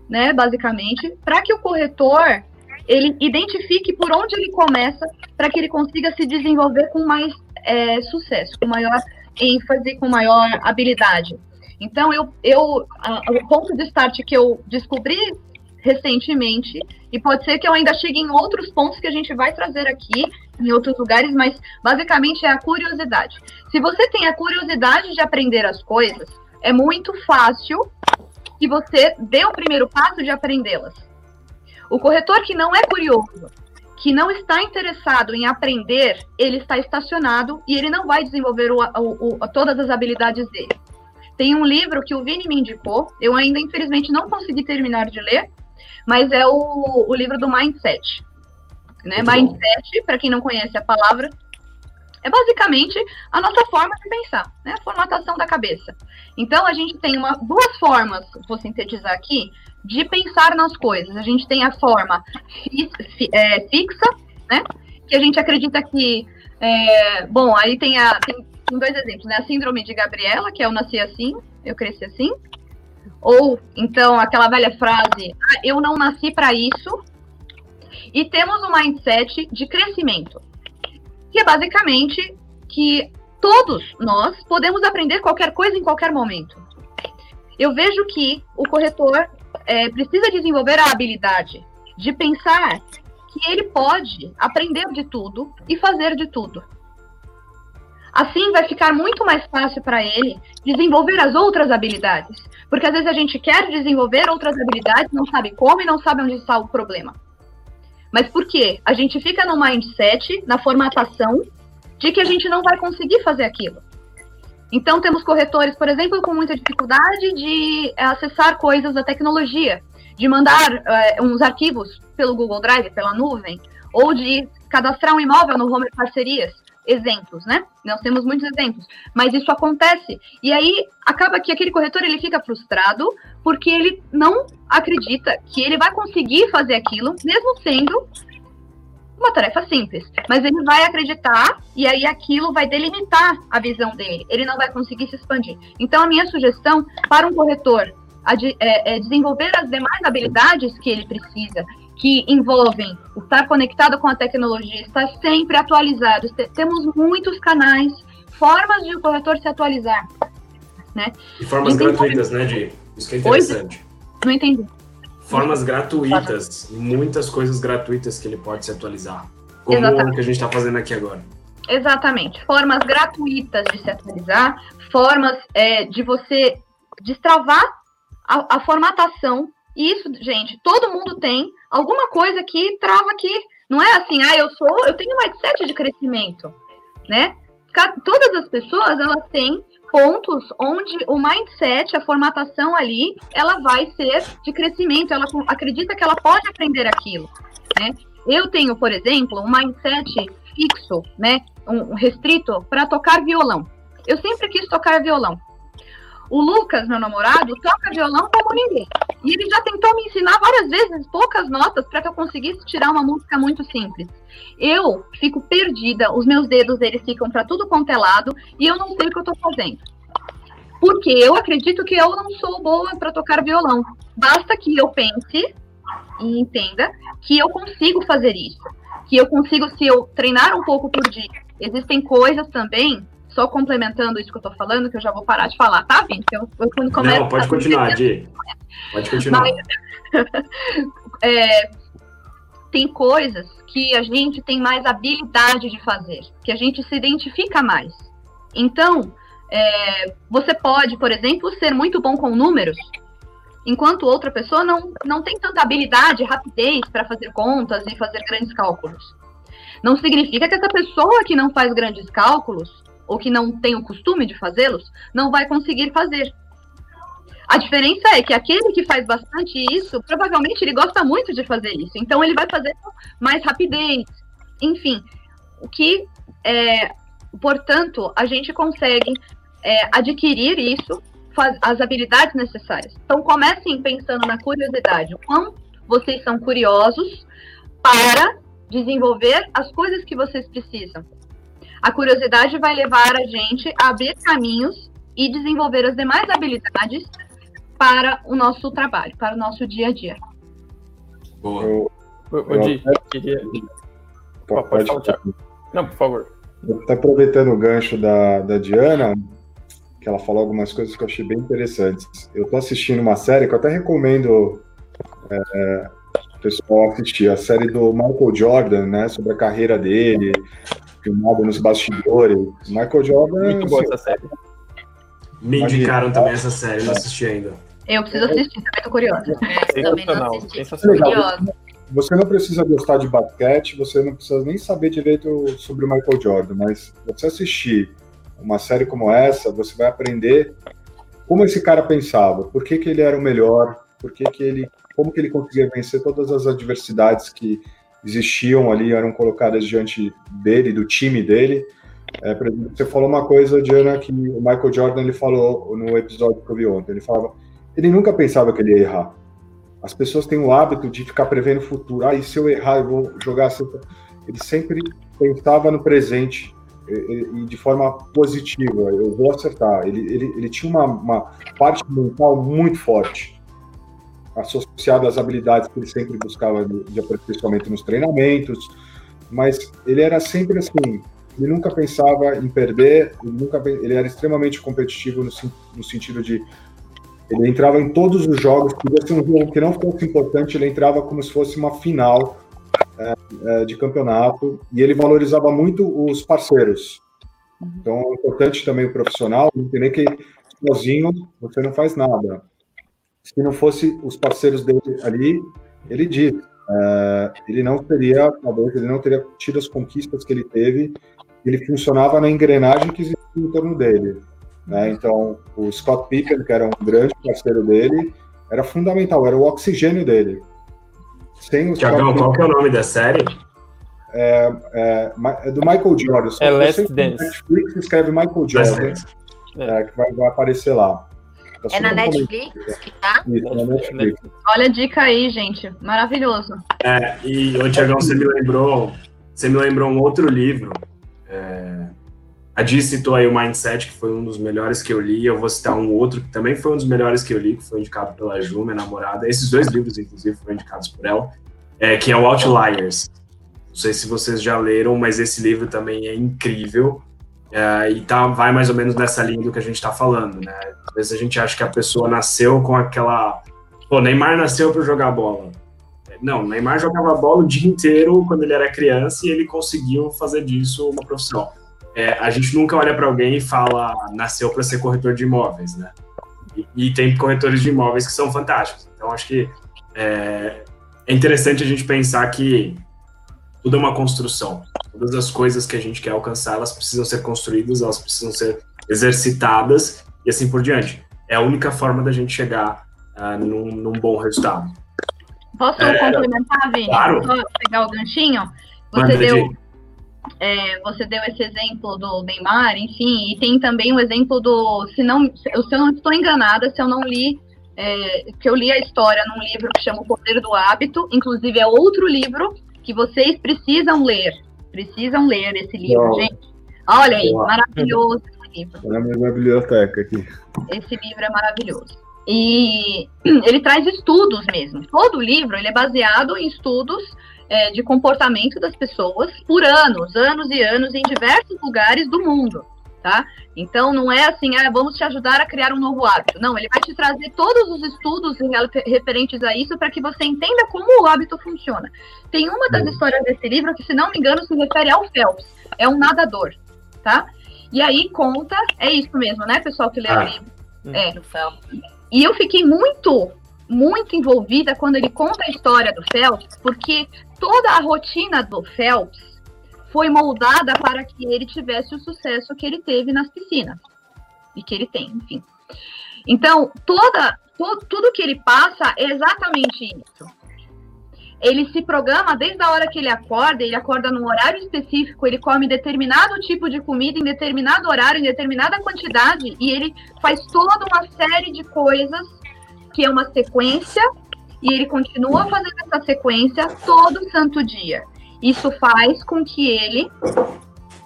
Speaker 3: né, basicamente, para que o corretor ele identifique por onde ele começa para que ele consiga se desenvolver com mais é, sucesso, com maior ênfase, com maior habilidade. Então, eu, eu a, o ponto de start que eu descobri recentemente, e pode ser que eu ainda chegue em outros pontos que a gente vai trazer aqui, em outros lugares, mas basicamente é a curiosidade. Se você tem a curiosidade de aprender as coisas, é muito fácil que você dê o primeiro passo de aprendê-las. O corretor que não é curioso, que não está interessado em aprender, ele está estacionado e ele não vai desenvolver o, o, o, todas as habilidades dele. Tem um livro que o Vini me indicou, eu ainda infelizmente não consegui terminar de ler, mas é o, o livro do Mindset. Né? Mindset, para quem não conhece a palavra, é basicamente a nossa forma de pensar, né? A formatação da cabeça. Então, a gente tem uma, duas formas, vou sintetizar aqui, de pensar nas coisas. A gente tem a forma fi, fi, é, fixa, né? Que a gente acredita que. É, bom, aí tem, a, tem, tem dois exemplos, né? A síndrome de Gabriela, que é eu nasci assim, eu cresci assim. Ou, então, aquela velha frase, ah, eu não nasci para isso. E temos um mindset de crescimento que é basicamente que todos nós podemos aprender qualquer coisa em qualquer momento. Eu vejo que o corretor é, precisa desenvolver a habilidade de pensar que ele pode aprender de tudo e fazer de tudo. Assim vai ficar muito mais fácil para ele desenvolver as outras habilidades. Porque às vezes a gente quer desenvolver outras habilidades, não sabe como e não sabe onde está o problema. Mas por quê? A gente fica no mindset, na formatação, de que a gente não vai conseguir fazer aquilo. Então, temos corretores, por exemplo, com muita dificuldade de eh, acessar coisas da tecnologia, de mandar uh, uns arquivos pelo Google Drive, pela nuvem, ou de cadastrar um imóvel no Home Parcerias exemplos, né? Nós temos muitos exemplos, mas isso acontece. E aí acaba que aquele corretor ele fica frustrado porque ele não acredita que ele vai conseguir fazer aquilo, mesmo sendo uma tarefa simples. Mas ele vai acreditar e aí aquilo vai delimitar a visão dele. Ele não vai conseguir se expandir. Então a minha sugestão para um corretor é, é desenvolver as demais habilidades que ele precisa que envolvem estar conectado com a tecnologia, estar sempre atualizado. Temos muitos canais, formas de o corretor se atualizar. Né?
Speaker 1: E formas Entendi. gratuitas, né, Di? Isso que é interessante.
Speaker 3: Oi? Não entendi.
Speaker 1: Formas gratuitas, muitas coisas gratuitas que ele pode se atualizar. Como Exatamente. o que a gente está fazendo aqui agora.
Speaker 3: Exatamente. Formas gratuitas de se atualizar, formas é, de você destravar a, a formatação. Isso, gente, todo mundo tem alguma coisa que trava aqui. Não é assim, ah, eu sou, eu tenho mindset de crescimento, né? Todas as pessoas, elas têm pontos onde o mindset, a formatação ali, ela vai ser de crescimento, ela acredita que ela pode aprender aquilo, né? Eu tenho, por exemplo, um mindset fixo, né, um restrito para tocar violão. Eu sempre quis tocar violão. O Lucas, meu namorado, toca violão como ninguém. E ele já tentou me ensinar várias vezes poucas notas para que eu conseguisse tirar uma música muito simples. Eu fico perdida, os meus dedos eles ficam para tudo quanto é lado e eu não sei o que eu estou fazendo. Porque eu acredito que eu não sou boa para tocar violão. Basta que eu pense e entenda que eu consigo fazer isso. Que eu consigo, se eu treinar um pouco por dia. Existem coisas também só complementando isso que eu tô falando, que eu já vou parar de falar, tá, Vini? Eu, eu,
Speaker 1: quando começo, Não, pode continuar, Di. Pode continuar. Mas,
Speaker 3: é, tem coisas que a gente tem mais habilidade de fazer, que a gente se identifica mais. Então, é, você pode, por exemplo, ser muito bom com números, enquanto outra pessoa não, não tem tanta habilidade, rapidez para fazer contas e fazer grandes cálculos. Não significa que essa pessoa que não faz grandes cálculos ou que não tem o costume de fazê-los, não vai conseguir fazer. A diferença é que aquele que faz bastante isso, provavelmente ele gosta muito de fazer isso. Então ele vai fazer com mais rapidez. Enfim, o que é, portanto, a gente consegue é, adquirir isso, faz, as habilidades necessárias. Então comecem pensando na curiosidade. Quão vocês são curiosos para desenvolver as coisas que vocês precisam. A curiosidade vai levar a gente a abrir caminhos e desenvolver as demais habilidades para o nosso trabalho, para o nosso dia a dia.
Speaker 1: Boa.
Speaker 2: Eu, queria... Pode, pode falar, Não, por favor.
Speaker 5: Tá aproveitando o gancho da, da Diana, que ela falou algumas coisas que eu achei bem interessantes. Eu tô assistindo uma série que eu até recomendo é, o pessoal assistir, a série do Michael Jordan, né, sobre a carreira dele, filmado nos bastidores. Michael Jordan.
Speaker 2: Muito boa essa série.
Speaker 1: Me indicaram também essa série, não assisti ainda.
Speaker 3: Eu preciso assistir, também tô curiosa.
Speaker 4: É, também não assisti, curiosa.
Speaker 5: Você não precisa gostar de basquete, você não precisa nem saber direito sobre o Michael Jordan, mas você assistir uma série como essa, você vai aprender como esse cara pensava, por que, que ele era o melhor, por que, que ele, como que ele conseguia vencer todas as adversidades que existiam ali, eram colocadas diante dele, do time dele. É, por exemplo, você falou uma coisa, Diana, que o Michael Jordan ele falou no episódio que eu vi ontem. Ele falava, ele nunca pensava que ele ia errar. As pessoas têm o hábito de ficar prevendo o futuro. Ah, e se eu errar, eu vou jogar assim. Ele sempre pensava no presente e de forma positiva. Eu vou acertar. Ele, ele, ele tinha uma, uma parte mental muito forte associado às habilidades que ele sempre buscava de aperfeiçoamento nos treinamentos, mas ele era sempre assim, ele nunca pensava em perder, ele, nunca, ele era extremamente competitivo no, no sentido de ele entrava em todos os jogos, podia ser um jogo que não fosse importante, ele entrava como se fosse uma final é, é, de campeonato, e ele valorizava muito os parceiros. Então é importante também o profissional entender que sozinho você não faz nada se não fosse os parceiros dele ali, ele diz, uh, ele não teria, talvez ele não teria tido as conquistas que ele teve, ele funcionava na engrenagem que existia em torno dele. Né? Então, o Scott Pippen, que era um grande parceiro dele, era fundamental, era o oxigênio dele.
Speaker 1: Sem Tiagão, qual que é o nome da série?
Speaker 5: É, é, é do Michael Jordan.
Speaker 2: É Last Dance.
Speaker 5: Netflix escreve Michael Jordan, é. que vai, vai aparecer lá.
Speaker 4: Tá é na Netflix que tá? Isso, na
Speaker 3: Netflix. Olha a dica aí, gente. Maravilhoso.
Speaker 1: É, e, ô, Tiagão, você me lembrou, você me lembrou um outro livro. É, a Di citou aí o Mindset, que foi um dos melhores que eu li. Eu vou citar um outro que também foi um dos melhores que eu li, que foi indicado pela Ju, minha namorada. Esses dois livros, inclusive, foram indicados por ela, é, que é o Outliers. Não sei se vocês já leram, mas esse livro também é incrível. É, e tá, vai mais ou menos nessa linha do que a gente está falando, né? Às vezes a gente acha que a pessoa nasceu com aquela. Pô, Neymar nasceu para jogar bola. Não, Neymar jogava bola o dia inteiro quando ele era criança e ele conseguiu fazer disso uma profissão. É, a gente nunca olha para alguém e fala, nasceu para ser corretor de imóveis, né? E, e, tem corretores de imóveis que são fantásticos. Então, acho que é, é interessante a gente pensar que tudo é uma construção. Todas as coisas que a gente quer alcançar, elas precisam ser construídas, elas precisam ser exercitadas e assim por diante. É a única forma da gente chegar uh, num, num, bom resultado.
Speaker 3: Posso é, complementar, Vini?
Speaker 1: Claro.
Speaker 3: Só pegar o ganchinho? Você deu, é, você deu esse exemplo do Neymar, enfim, e tem também o exemplo do, se não, se eu não estou enganada, se eu não li é, que eu li a história num livro que chama O Poder do Hábito, inclusive é outro livro que vocês precisam ler. Precisam ler esse livro, Boa. gente. Olha aí, maravilhoso esse livro.
Speaker 5: na minha biblioteca aqui.
Speaker 3: Esse livro é maravilhoso. E ele traz estudos mesmo. Todo o livro ele é baseado em estudos é, de comportamento das pessoas por anos, anos e anos, em diversos lugares do mundo tá? Então não é assim, ah, vamos te ajudar a criar um novo hábito. Não, ele vai te trazer todos os estudos referentes a isso para que você entenda como o hábito funciona. Tem uma das histórias desse livro que, se não me engano, se refere ao Phelps. É um nadador, tá? E aí conta, é isso mesmo, né, pessoal que lê ah. o livro? Hum. É, do Phelps. E eu fiquei muito, muito envolvida quando ele conta a história do Phelps, porque toda a rotina do Phelps foi moldada para que ele tivesse o sucesso que ele teve nas piscinas. E que ele tem, enfim. Então, toda, to, tudo que ele passa é exatamente isso. Ele se programa desde a hora que ele acorda, ele acorda num horário específico, ele come determinado tipo de comida em determinado horário, em determinada quantidade, e ele faz toda uma série de coisas que é uma sequência, e ele continua fazendo essa sequência todo santo dia. Isso faz com que ele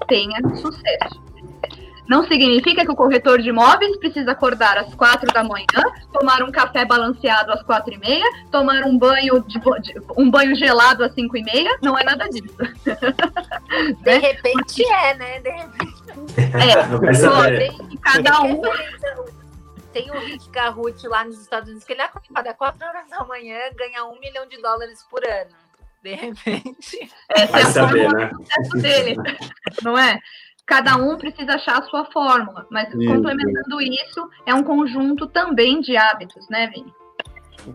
Speaker 3: tenha sucesso. Não significa que o corretor de imóveis precisa acordar às quatro da manhã, tomar um café balanceado às quatro e meia, tomar um banho de, um banho gelado às cinco e meia. Não é nada disso.
Speaker 4: De né? repente é, né? De repente.
Speaker 3: É, tem cada um.
Speaker 4: Tem o Rick Garrut lá nos Estados Unidos que ele acorda às quatro horas da manhã, ganha um milhão de dólares por ano de repente.
Speaker 3: Essa Vai é a saber, né? sucesso dele, não é? Cada um precisa achar a sua fórmula, mas isso. complementando isso, é um conjunto também de hábitos, né, Vini?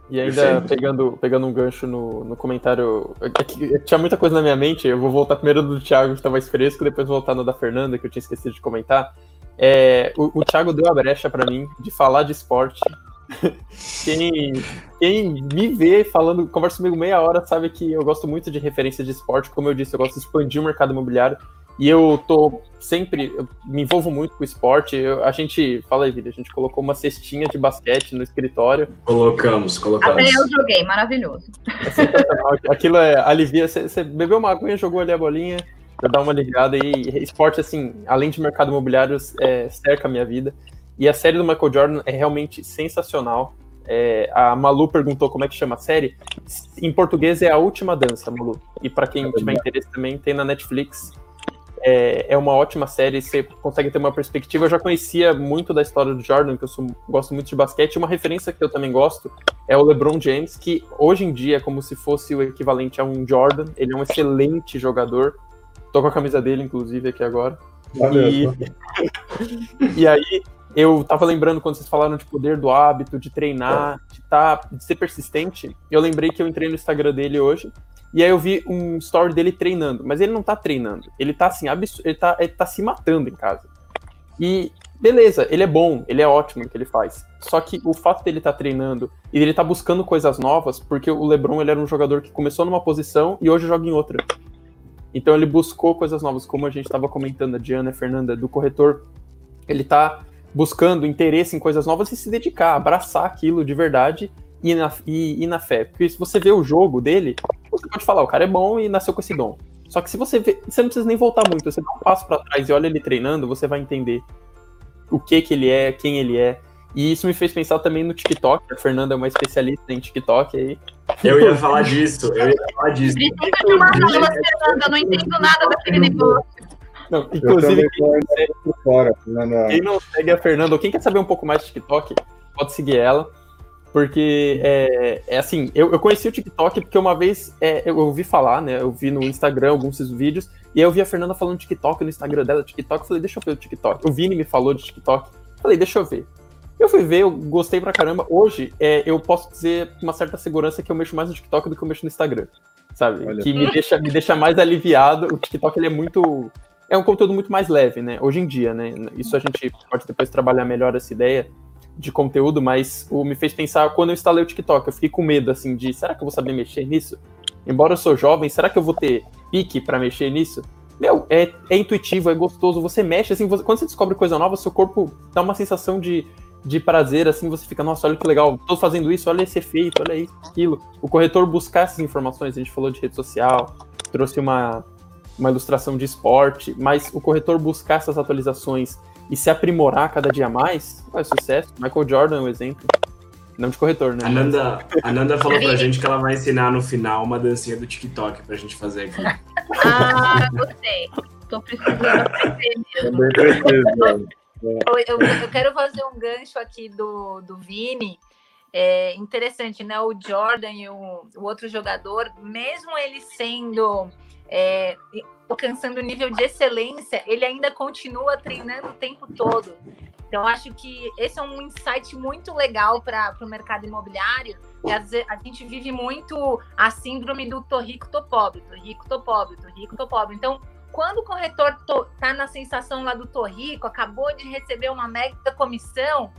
Speaker 2: E ainda pegando, pegando um gancho no, no comentário. É tinha muita coisa na minha mente, eu vou voltar primeiro do Thiago, que está mais fresco, depois voltar no da Fernanda, que eu tinha esquecido de comentar. É, o, o Thiago deu a brecha para mim de falar de esporte quem, quem me vê falando, conversa comigo meia hora, sabe que eu gosto muito de referência de esporte. Como eu disse, eu gosto de expandir o mercado imobiliário. E eu tô sempre, eu me envolvo muito com o esporte. Eu, a gente, fala aí, Vida, a gente colocou uma cestinha de basquete no escritório.
Speaker 1: Colocamos, colocamos.
Speaker 3: Até eu joguei, maravilhoso.
Speaker 2: É Aquilo é, alivia. Você bebeu uma aguinha, jogou ali a bolinha, pra dar uma aliviada. E esporte, assim, além de mercado imobiliário, é, cerca a minha vida. E a série do Michael Jordan é realmente sensacional. É, a Malu perguntou como é que chama a série. Em português é A Última Dança, Malu. E para quem tiver interesse também, tem na Netflix. É, é, uma ótima série, você consegue ter uma perspectiva. Eu já conhecia muito da história do Jordan, que eu sou, gosto muito de basquete. Uma referência que eu também gosto é o LeBron James, que hoje em dia é como se fosse o equivalente a um Jordan. Ele é um excelente jogador. Tô com a camisa dele, inclusive, aqui agora. E, e aí, eu tava lembrando quando vocês falaram de poder do hábito, de treinar, de, tá, de ser persistente. Eu lembrei que eu entrei no Instagram dele hoje. E aí eu vi um story dele treinando. Mas ele não tá treinando. Ele tá assim, ele tá, ele tá se matando em casa. E beleza, ele é bom, ele é ótimo no que ele faz. Só que o fato dele estar tá treinando e ele tá buscando coisas novas, porque o LeBron ele era um jogador que começou numa posição e hoje joga em outra. Então ele buscou coisas novas, como a gente estava comentando, a Diana a Fernanda, do corretor. Ele tá buscando interesse em coisas novas e se dedicar, abraçar aquilo de verdade e na, e, e na fé. Porque se você vê o jogo dele, você pode falar, o cara é bom e nasceu com esse dom. Só que se você vê, você não precisa nem voltar muito, você dá um passo para trás e olha ele treinando, você vai entender o que que ele é, quem ele é. E isso me fez pensar também no TikTok. A Fernanda é uma especialista em TikTok aí.
Speaker 1: Eu ia falar disso, eu ia falar disso. Precisa
Speaker 3: de uma aula, Fernanda, eu não entendo nada daquele negócio.
Speaker 2: Não, inclusive, quem não, segue, fora, quem não segue a Fernanda, ou quem quer saber um pouco mais de TikTok, pode seguir ela. Porque é, é assim, eu, eu conheci o TikTok porque uma vez é, eu ouvi falar, né? Eu vi no Instagram alguns vídeos, e aí eu vi a Fernanda falando TikTok no Instagram dela, TikTok, eu falei, deixa eu ver o TikTok. O Vini me falou de TikTok, falei, deixa eu ver. Eu fui ver, eu gostei pra caramba. Hoje, é, eu posso dizer com uma certa segurança que eu mexo mais no TikTok do que eu mexo no Instagram, sabe? Olha. Que me deixa, me deixa mais aliviado. O TikTok, ele é muito é um conteúdo muito mais leve, né? Hoje em dia, né? Isso a gente pode depois trabalhar melhor essa ideia de conteúdo, mas o me fez pensar quando eu instalei o TikTok, eu fiquei com medo assim de, será que eu vou saber mexer nisso? Embora eu sou jovem, será que eu vou ter pique para mexer nisso? Meu, é, é, intuitivo, é gostoso, você mexe assim, você, quando você descobre coisa nova, seu corpo dá uma sensação de de prazer, assim, você fica, nossa, olha que legal, tô fazendo isso, olha esse efeito, olha isso, aquilo. O corretor buscar essas informações, a gente falou de rede social, trouxe uma, uma ilustração de esporte, mas o corretor buscar essas atualizações e se aprimorar cada dia mais, é sucesso. Michael Jordan é um exemplo. Não de corretor, né?
Speaker 1: A Nanda, a Nanda falou pra gente que ela vai ensinar no final uma dancinha do TikTok pra gente fazer aqui.
Speaker 3: Ah, gostei. Tô precisando aprender mesmo.
Speaker 4: Eu, eu, eu, quero fazer um gancho aqui do, do Vini. É interessante, né? O Jordan e o, o outro jogador, mesmo ele sendo é, alcançando nível de excelência, ele ainda continua treinando o tempo todo. Então, acho que esse é um insight muito legal para o mercado imobiliário. A gente vive muito a síndrome do tô rico, tô pobre, tô rico, tô pobre, tô rico, tô pobre. Então, quando o corretor está na sensação lá do tô rico, acabou de receber uma mega comissão,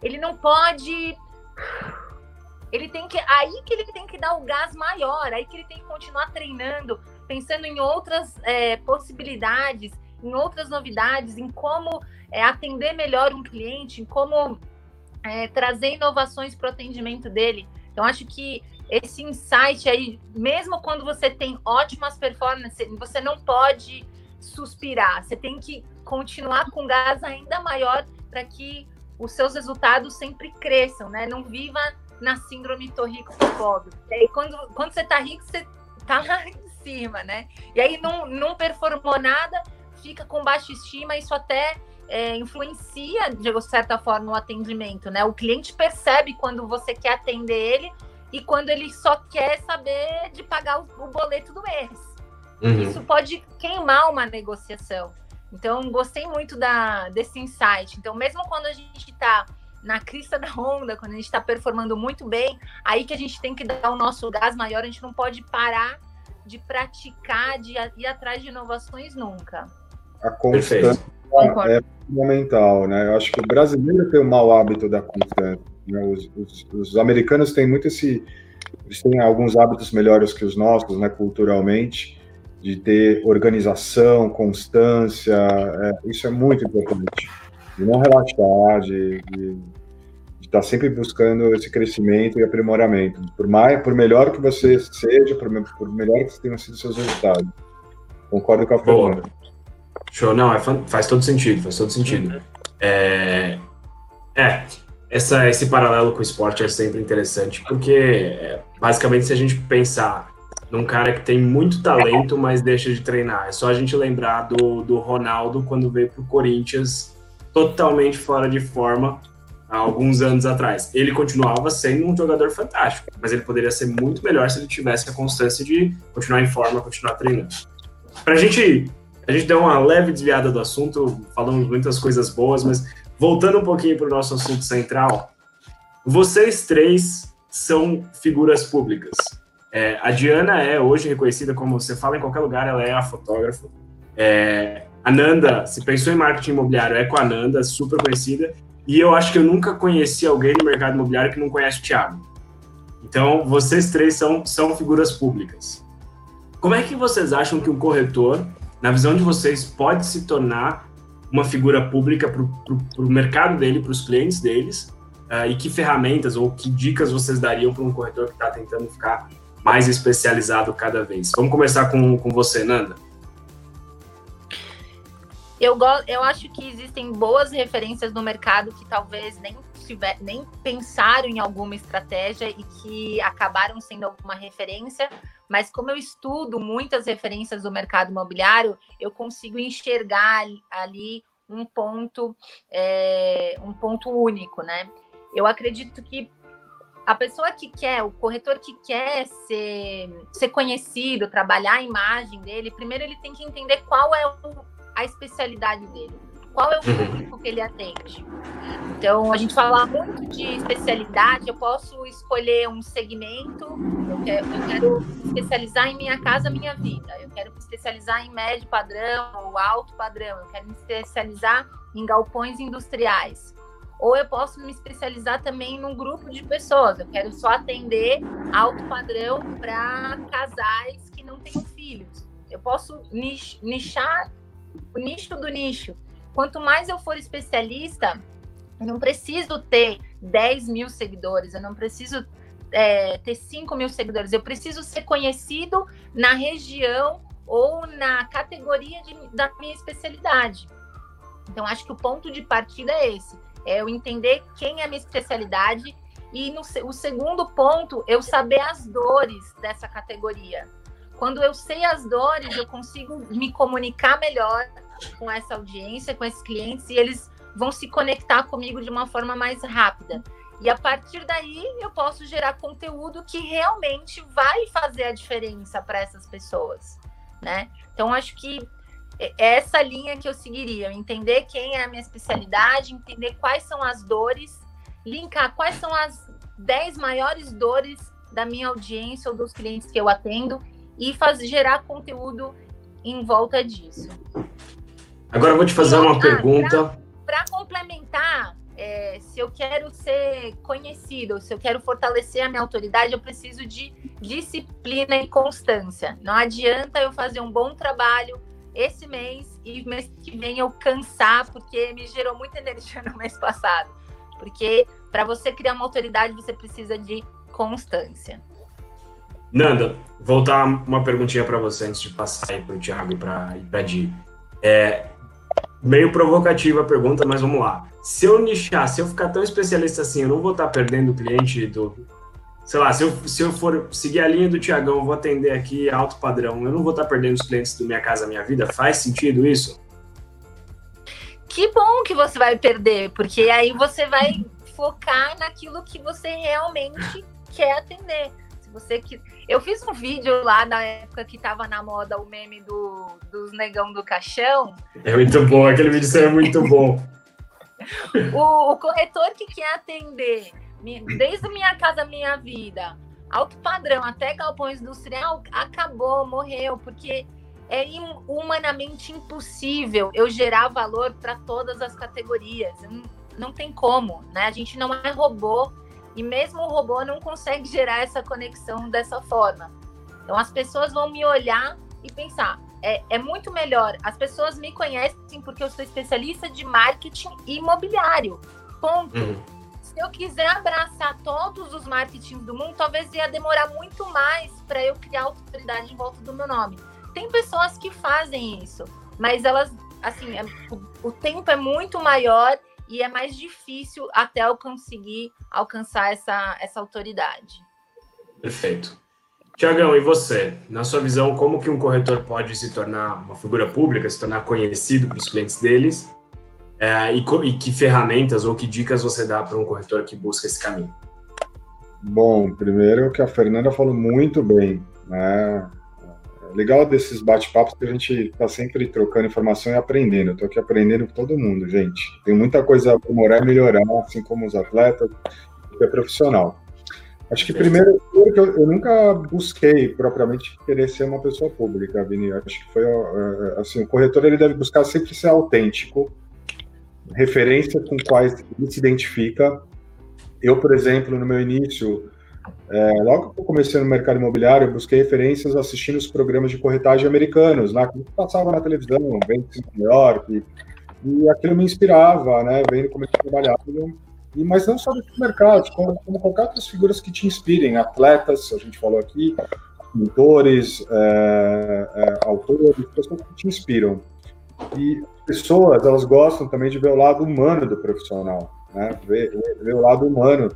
Speaker 4: ele não pode. Ele tem que. Aí que ele tem que dar o gás maior, aí que ele tem que continuar treinando, pensando em outras é, possibilidades, em outras novidades, em como é, atender melhor um cliente, em como é, trazer inovações para o atendimento dele. Então, acho que esse insight aí, mesmo quando você tem ótimas performances, você não pode suspirar, você tem que continuar com gás ainda maior para que os seus resultados sempre cresçam, né? Não viva na síndrome tô rico, tô pobre. E aí, quando, quando você tá rico, você tá cima, né? E aí não, não performou nada, fica com baixa estima, isso até é, influencia, de certa forma, o atendimento, né? O cliente percebe quando você quer atender ele e quando ele só quer saber de pagar o, o boleto do mês. Uhum. Isso pode queimar uma negociação. Então, gostei muito da, desse insight. Então, mesmo quando a gente está na crista da onda, quando a gente está performando muito bem, aí que a gente tem que dar o nosso gás maior, a gente não pode parar de praticar, de ir atrás de inovações nunca.
Speaker 5: A constância é fundamental, né? Eu acho que o brasileiro tem o mau hábito da constância. Né? Os, os, os, americanos têm muito esse, eles têm alguns hábitos melhores que os nossos, né? Culturalmente, de ter organização, constância. É, isso é muito importante. De não relaxar, de, de, estar sempre buscando esse crescimento e aprimoramento. Por mais, por melhor que você seja, por, por melhor que tenham sido seus resultados. Concordo com a Fernanda.
Speaker 1: Show, não, é, faz todo sentido, faz todo sentido. É, é essa, esse paralelo com o esporte é sempre interessante, porque é, basicamente se a gente pensar num cara que tem muito talento, mas deixa de treinar, é só a gente lembrar do, do Ronaldo quando veio pro Corinthians totalmente fora de forma há alguns anos atrás. Ele continuava sendo um jogador fantástico, mas ele poderia ser muito melhor se ele tivesse a constância de continuar em forma, continuar treinando. Pra gente a gente deu uma leve desviada do assunto, falamos muitas coisas boas, mas voltando um pouquinho para o nosso assunto central, vocês três são figuras públicas. É, a Diana é hoje reconhecida como você fala em qualquer lugar, ela é a fotógrafa. É, a Nanda, se pensou em marketing imobiliário, é com a Nanda, super conhecida. E eu acho que eu nunca conheci alguém no mercado imobiliário que não conhece o Thiago. Então, vocês três são, são figuras públicas. Como é que vocês acham que um corretor na visão de vocês, pode se tornar uma figura pública para o mercado dele, para os clientes deles? Uh, e que ferramentas ou que dicas vocês dariam para um corretor que está tentando ficar mais especializado cada vez? Vamos começar com, com você, Nanda.
Speaker 4: Eu, eu acho que existem boas referências no mercado que talvez nem, tiver, nem pensaram em alguma estratégia e que acabaram sendo alguma referência, mas como eu estudo muitas referências do mercado imobiliário, eu consigo enxergar ali um ponto, é, um ponto único, né? Eu acredito que a pessoa que quer, o corretor que quer ser, ser conhecido, trabalhar a imagem dele, primeiro ele tem que entender qual é o, a especialidade dele. Qual é o uhum. público que ele atende? Então, a gente fala muito de especialidade, eu posso escolher um segmento, eu quero, eu quero especializar em minha casa, minha vida, eu quero me especializar em médio padrão ou alto padrão, eu quero me especializar em galpões industriais. Ou eu posso me especializar também num grupo de pessoas, eu quero só atender alto padrão para casais que não tenham filhos. Eu posso nichar o nicho do nicho. Quanto mais eu for especialista, Eu não preciso ter 10 mil seguidores, eu não preciso é, ter 5 mil seguidores, eu preciso ser conhecido na região ou na categoria de, da minha especialidade. Então, acho que o ponto de partida é esse: é eu entender quem é a minha especialidade e no, o segundo ponto, eu saber as dores dessa categoria. Quando eu sei as dores, eu consigo me comunicar melhor com essa audiência, com esses clientes, e eles vão se conectar comigo de uma forma mais rápida. E a partir daí eu posso gerar conteúdo que realmente vai fazer a diferença para essas pessoas, né? Então acho que é essa linha que eu seguiria, entender quem é a minha especialidade, entender quais são as dores, linkar quais são as 10 maiores dores da minha audiência ou dos clientes que eu atendo e fazer gerar conteúdo em volta disso.
Speaker 1: Agora eu vou te fazer uma pergunta.
Speaker 4: Para complementar, é, se eu quero ser conhecido, se eu quero fortalecer a minha autoridade, eu preciso de disciplina e constância. Não adianta eu fazer um bom trabalho esse mês e mês que vem eu cansar, porque me gerou muita energia no mês passado. Porque para você criar uma autoridade, você precisa de constância.
Speaker 1: Nanda, voltar uma perguntinha para você antes de passar aí para o Thiago e para a Di. É, meio provocativa a pergunta, mas vamos lá. Se eu nichar, se eu ficar tão especialista assim, eu não vou estar tá perdendo o cliente do. Sei lá, se eu, se eu for seguir a linha do Tiagão, vou atender aqui alto padrão, eu não vou estar tá perdendo os clientes do Minha Casa Minha Vida? Faz sentido isso?
Speaker 4: Que bom que você vai perder, porque aí você vai focar naquilo que você realmente quer atender. Você que eu fiz um vídeo lá na época que tava na moda o meme do, dos negão do caixão.
Speaker 1: É muito bom, aquele vídeo é muito bom.
Speaker 4: o, o corretor que quer atender, desde minha casa, minha vida, alto padrão até galpão industrial, acabou, morreu, porque é humanamente impossível eu gerar valor para todas as categorias. Não, não tem como, né? A gente não é robô e mesmo o robô não consegue gerar essa conexão dessa forma. Então as pessoas vão me olhar e pensar, é, é muito melhor. As pessoas me conhecem porque eu sou especialista de marketing imobiliário. Ponto. Uhum. Se eu quiser abraçar todos os marketings do mundo, talvez ia demorar muito mais para eu criar autoridade em volta do meu nome. Tem pessoas que fazem isso, mas elas, assim, é, o, o tempo é muito maior e é mais difícil até eu conseguir alcançar essa, essa autoridade.
Speaker 1: Perfeito. Tiagão, e você? Na sua visão, como que um corretor pode se tornar uma figura pública, se tornar conhecido para os clientes deles? É, e, e, que ferramentas ou que dicas você dá para um corretor que busca esse caminho?
Speaker 5: Bom, primeiro que a Fernanda falou muito bem, né? Legal desses bate-papos que a gente está sempre trocando informação e aprendendo. Estou aqui aprendendo com todo mundo, gente. Tem muita coisa a aprimorar e melhorar, assim como os atletas, que é profissional. Acho que primeiro, eu, eu, nunca busquei propriamente querer ser uma pessoa pública, Vini. Acho que foi assim, o corretor ele deve buscar sempre ser autêntico, referência com quais ele se identifica. Eu, por exemplo, no meu início, é, logo que eu comecei no mercado imobiliário, eu busquei referências assistindo os programas de corretagem americanos, lá que passava na televisão, vendo em York, e, e aquilo me inspirava, né, vendo como eles trabalhavam. E, mas não só desses mercados, como, como qualquer outras figuras que te inspirem, atletas, a gente falou aqui, mentores, é, é, autores, pessoas que te inspiram. E pessoas, elas gostam também de ver o lado humano do profissional, né? ver, ver o lado humano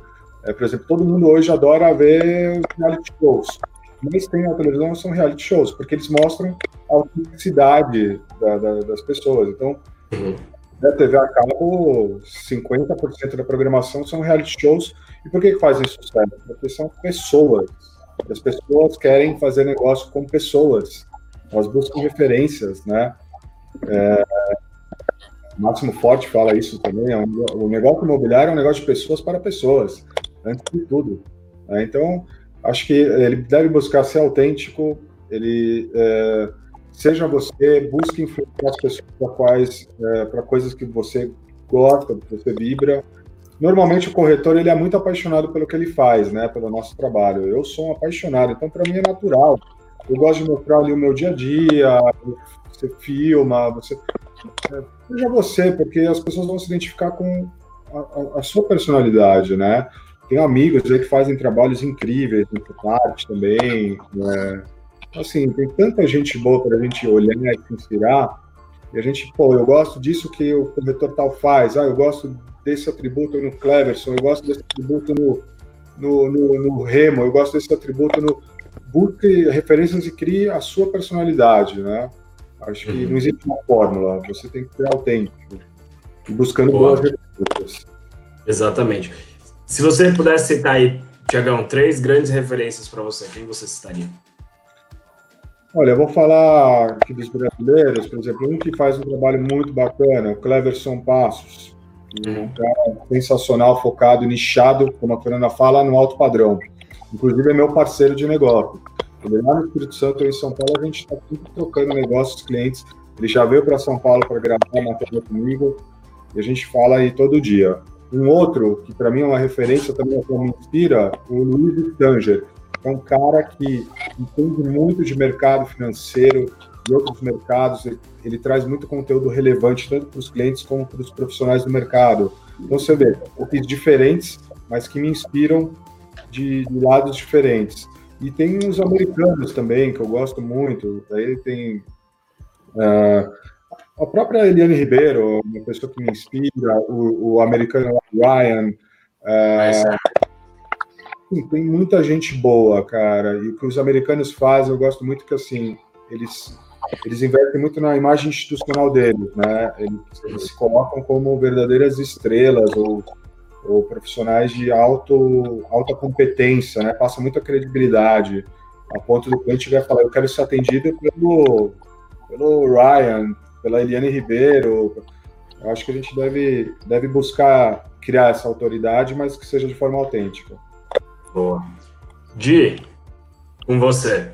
Speaker 5: é, por exemplo, todo mundo hoje adora ver reality shows. Mas tem na televisão são reality shows, porque eles mostram a autenticidade da, da, das pessoas. Então, uhum. na TV a cabo, 50% da programação são reality shows. E por que, que fazem sucesso? Porque são pessoas. As pessoas querem fazer negócio com pessoas. Elas buscam referências, né? É, Máximo Forte fala isso também. É um, o negócio imobiliário é um negócio de pessoas para pessoas antes de tudo. Né? Então, acho que ele deve buscar ser autêntico, ele é, seja você, busque influenciar as pessoas para quais, é, para coisas que você gosta, que você vibra. Normalmente o corretor ele é muito apaixonado pelo que ele faz, né, pelo nosso trabalho. Eu sou um apaixonado, então para mim é natural. Eu gosto de mostrar ali o meu dia a dia, você filma, você é, seja você, porque as pessoas vão se identificar com a, a, sua personalidade, né? Tenho amigos aí que fazem trabalhos incríveis no parte também, né? Assim, tem tanta gente boa para a gente olhar e se inspirar, e a gente, pô, eu gosto disso que o corretor tal faz, ah, eu gosto desse atributo no Cleverson, eu gosto desse atributo no, no, no, no Remo, eu gosto desse atributo no. Busque referências e crie a sua personalidade, né? Acho que uhum. não existe uma fórmula, você tem que ser autêntico buscando Boa. boas referências.
Speaker 1: Exatamente. Se você pudesse citar aí, Tiagão, três grandes referências para você, quem você citaria?
Speaker 5: Olha, eu vou falar aqui dos brasileiros, por exemplo, um que faz um trabalho muito bacana, o Cleverson Passos. Uhum. Um cara sensacional, focado, nichado, como a Fernanda fala, no alto padrão. Inclusive é meu parceiro de negócio. Ele lá no Espírito Santo e em São Paulo, a gente está sempre trocando negócios, clientes. Ele já veio para São Paulo para gravar matéria comigo e a gente fala aí todo dia. Um outro, que para mim é uma referência também, que me inspira, o Luiz Stanger. É um cara que entende muito de mercado financeiro e outros mercados. Ele, ele traz muito conteúdo relevante, tanto para os clientes como para os profissionais do mercado. Então, você vê, pouquinhos diferentes, mas que me inspiram de, de lados diferentes. E tem uns americanos também, que eu gosto muito. Aí tem uh, a própria Eliane Ribeiro, uma pessoa que me inspira, o, o americano Ryan. Uh, sim, tem muita gente boa, cara. E o que os americanos fazem, eu gosto muito que, assim, eles, eles investem muito na imagem institucional deles, né? Eles, eles se colocam como verdadeiras estrelas ou ou profissionais de alto, alta competência, né? Passa muita credibilidade, a ponto do cliente vai falar, eu quero ser atendido pelo, pelo Ryan, pela Eliane Ribeiro. Eu acho que a gente deve, deve buscar criar essa autoridade, mas que seja de forma autêntica.
Speaker 1: Boa. Di, com você.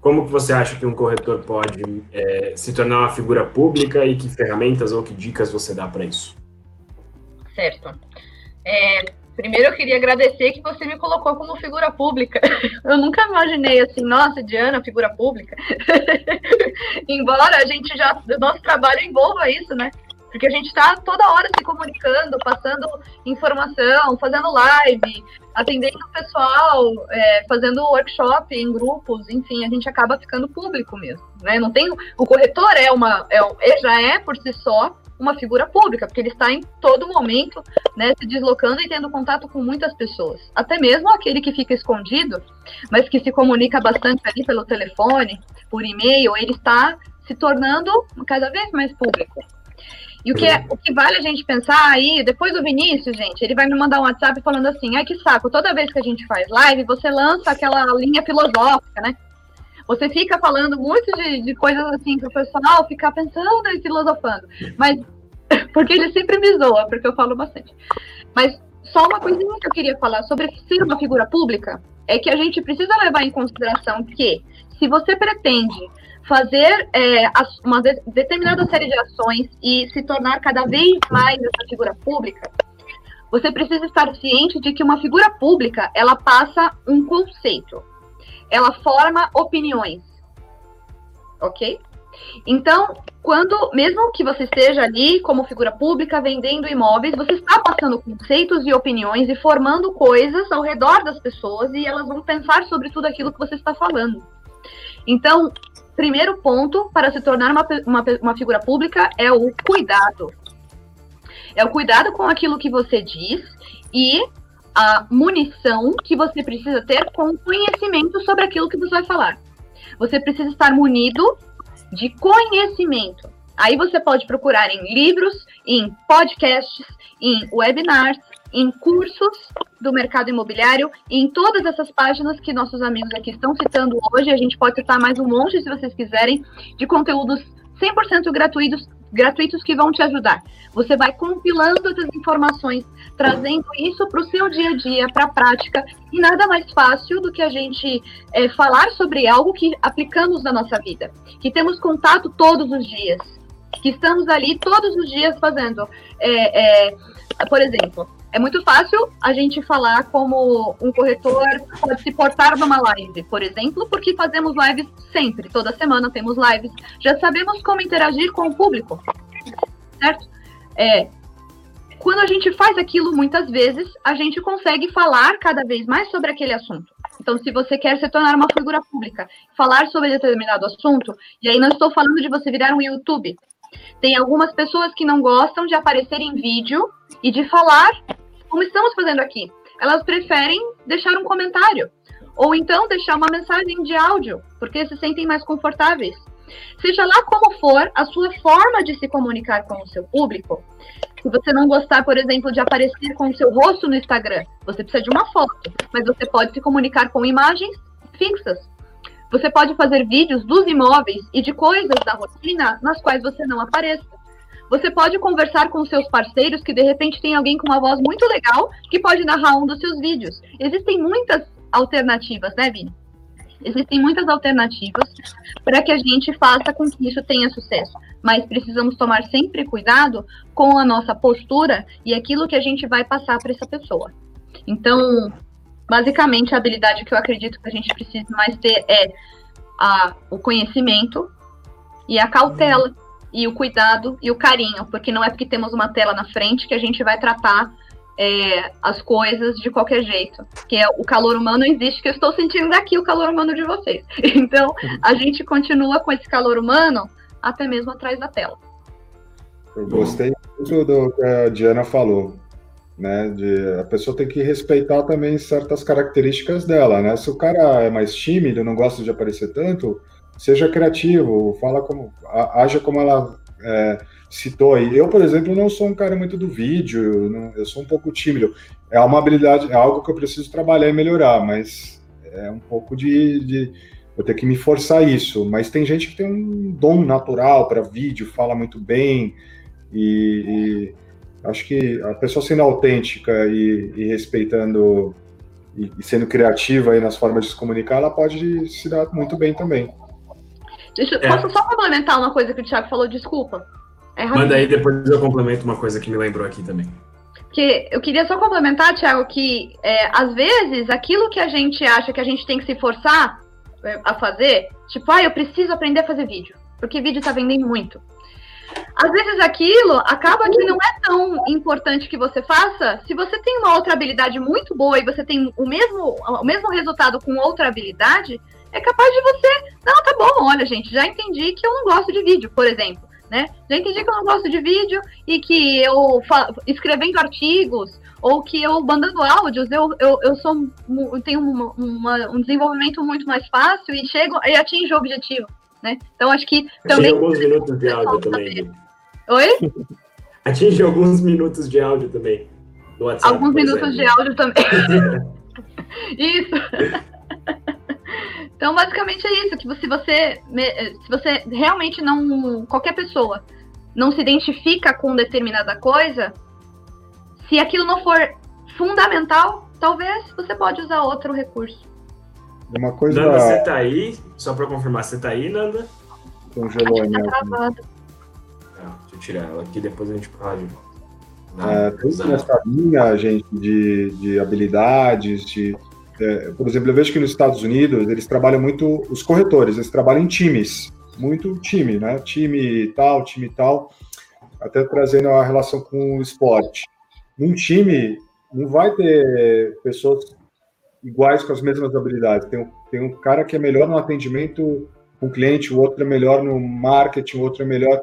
Speaker 1: Como que você acha que um corretor pode é, se tornar uma figura pública e que ferramentas ou que dicas você dá para isso?
Speaker 3: Certo. É, primeiro eu queria agradecer que você me colocou como figura pública. Eu nunca imaginei assim, nossa, Diana, figura pública. Embora a gente já, o nosso trabalho envolva isso, né? Porque a gente está toda hora se comunicando, passando informação, fazendo live, atendendo o pessoal, é, fazendo workshop em grupos, enfim, a gente acaba ficando público mesmo, né? Não tem o corretor é uma, é, já é por si só uma figura pública, porque ele está em todo momento né, se deslocando e tendo contato com muitas pessoas. Até mesmo aquele que fica escondido, mas que se comunica bastante ali pelo telefone, por e-mail, ele está se tornando cada vez mais público. E o que, é, o que vale a gente pensar aí, depois do Vinícius, gente, ele vai me mandar um WhatsApp falando assim: ai que saco, toda vez que a gente faz live, você lança aquela linha filosófica, né? Você fica falando muito de, de coisas assim para o pessoal ficar pensando e filosofando. Mas, porque ele sempre me zoa, porque eu falo bastante. Mas só uma coisinha que eu queria falar sobre ser uma figura pública é que a gente precisa levar em consideração que se você pretende fazer é, uma determinada série de ações e se tornar cada vez mais essa figura pública, você precisa estar ciente de que uma figura pública ela passa um conceito ela forma opiniões. Ok? Então, quando, mesmo que você esteja ali como figura pública vendendo imóveis, você está passando conceitos e opiniões e formando coisas ao redor das pessoas e elas vão pensar sobre tudo aquilo que você está falando. Então, primeiro ponto para se tornar uma, uma, uma figura pública é o cuidado. É o cuidado com aquilo que você diz e a munição que você precisa ter com conhecimento sobre aquilo que você vai falar. Você precisa estar munido de conhecimento. Aí você pode procurar em livros, em podcasts, em webinars, em cursos do mercado imobiliário, em todas essas páginas que nossos amigos aqui estão citando hoje. A gente pode citar mais um monte, se vocês quiserem, de conteúdos 100% gratuitos, gratuitos que vão te ajudar. Você vai compilando essas informações, trazendo isso para o seu dia a dia, para a prática, e nada mais fácil do que a gente é, falar sobre algo que aplicamos na nossa vida, que temos contato todos os dias, que estamos ali todos os dias fazendo. É, é, por exemplo, é muito fácil a gente falar como um corretor pode se portar numa live, por exemplo, porque fazemos lives sempre, toda semana temos lives. Já sabemos como interagir com o público, certo? É, quando a gente faz aquilo muitas vezes, a gente consegue falar cada vez mais sobre aquele assunto. Então, se você quer se tornar uma figura pública, falar sobre determinado assunto, e aí não estou falando de você virar um YouTube. Tem algumas pessoas que não gostam de aparecer em vídeo e de falar como estamos fazendo aqui. Elas preferem deixar um comentário ou então deixar uma mensagem de áudio, porque se sentem mais confortáveis. Seja lá como for a sua forma de se comunicar com o seu público, se você não gostar, por exemplo, de aparecer com o seu rosto no Instagram, você precisa de uma foto, mas você pode se comunicar com imagens fixas. Você pode fazer vídeos dos imóveis e de coisas da rotina nas quais você não apareça. Você pode conversar com seus parceiros que de repente tem alguém com uma voz muito legal que pode narrar um dos seus vídeos. Existem muitas alternativas, né, Vini? Existem muitas alternativas para que a gente faça com que isso tenha sucesso, mas precisamos tomar sempre cuidado com a nossa postura e aquilo que a gente vai passar para essa pessoa. Então, basicamente, a habilidade que eu acredito que a gente precisa mais ter é a, o conhecimento e a cautela e o cuidado e o carinho, porque não é porque temos uma tela na frente que a gente vai tratar é, as coisas de qualquer jeito. Que é, o calor humano existe, que eu estou sentindo daqui o calor humano de vocês. Então, a gente continua com esse calor humano até mesmo atrás da tela.
Speaker 5: Eu gostei muito do que a Diana falou. Né, de, a pessoa tem que respeitar também certas características dela, né? Se o cara é mais tímido, não gosta de aparecer tanto, seja criativo, fala como, haja como ela é, citou aí. Eu, por exemplo, não sou um cara muito do vídeo, eu, não, eu sou um pouco tímido. É uma habilidade, é algo que eu preciso trabalhar e melhorar, mas é um pouco de, de eu ter que me forçar isso. Mas tem gente que tem um dom natural para vídeo, fala muito bem e, e, acho que a pessoa sendo autêntica e, e respeitando e, e, sendo criativa aí nas formas de se comunicar, ela pode se dar muito bem também.
Speaker 3: Deixa, é. Posso só complementar uma coisa que o Thiago falou? Desculpa.
Speaker 1: É Manda aí, depois eu complemento uma coisa que me lembrou aqui também.
Speaker 3: Que eu queria só complementar, Thiago, que é, às vezes aquilo que a gente acha que a gente tem que se forçar a fazer, tipo, ah, eu preciso aprender a fazer vídeo, porque vídeo tá vendendo muito. Às vezes aquilo acaba que não é tão importante que você faça se você tem uma outra habilidade muito boa e você tem o mesmo, o mesmo resultado com outra habilidade, é capaz de você. Não, tá bom, olha, gente, já entendi que eu não gosto de vídeo, por exemplo né? Já entendi que eu não gosto de vídeo e que eu escrevendo artigos ou que eu mandando áudios, eu, eu, eu sou eu tenho uma, uma, um desenvolvimento muito mais fácil e chego e atinjo o objetivo, né? Então acho que
Speaker 1: também Atinge alguns minutos de áudio também.
Speaker 3: Oi?
Speaker 1: Atinge alguns minutos de áudio também.
Speaker 3: WhatsApp, alguns minutos de áudio também. Isso. Então, basicamente é isso, que se você, se você realmente não, qualquer pessoa não se identifica com determinada coisa, se aquilo não for fundamental, talvez você pode usar outro recurso.
Speaker 5: Uma coisa...
Speaker 1: Nanda, você tá aí? Só para confirmar, você tá aí, Nanda?
Speaker 5: Congelou a
Speaker 3: tá travado.
Speaker 1: Ah, deixa eu tirar ela aqui, depois a gente pode...
Speaker 5: É, tem essa linha, gente, de, de habilidades, de é, por exemplo, eu vejo que nos Estados Unidos eles trabalham muito, os corretores, eles trabalham em times, muito time, né? Time tal, time tal, até trazendo a relação com o esporte. Num time, não vai ter pessoas iguais com as mesmas habilidades. Tem um, tem um cara que é melhor no atendimento com o cliente, o outro é melhor no marketing, o outro é melhor.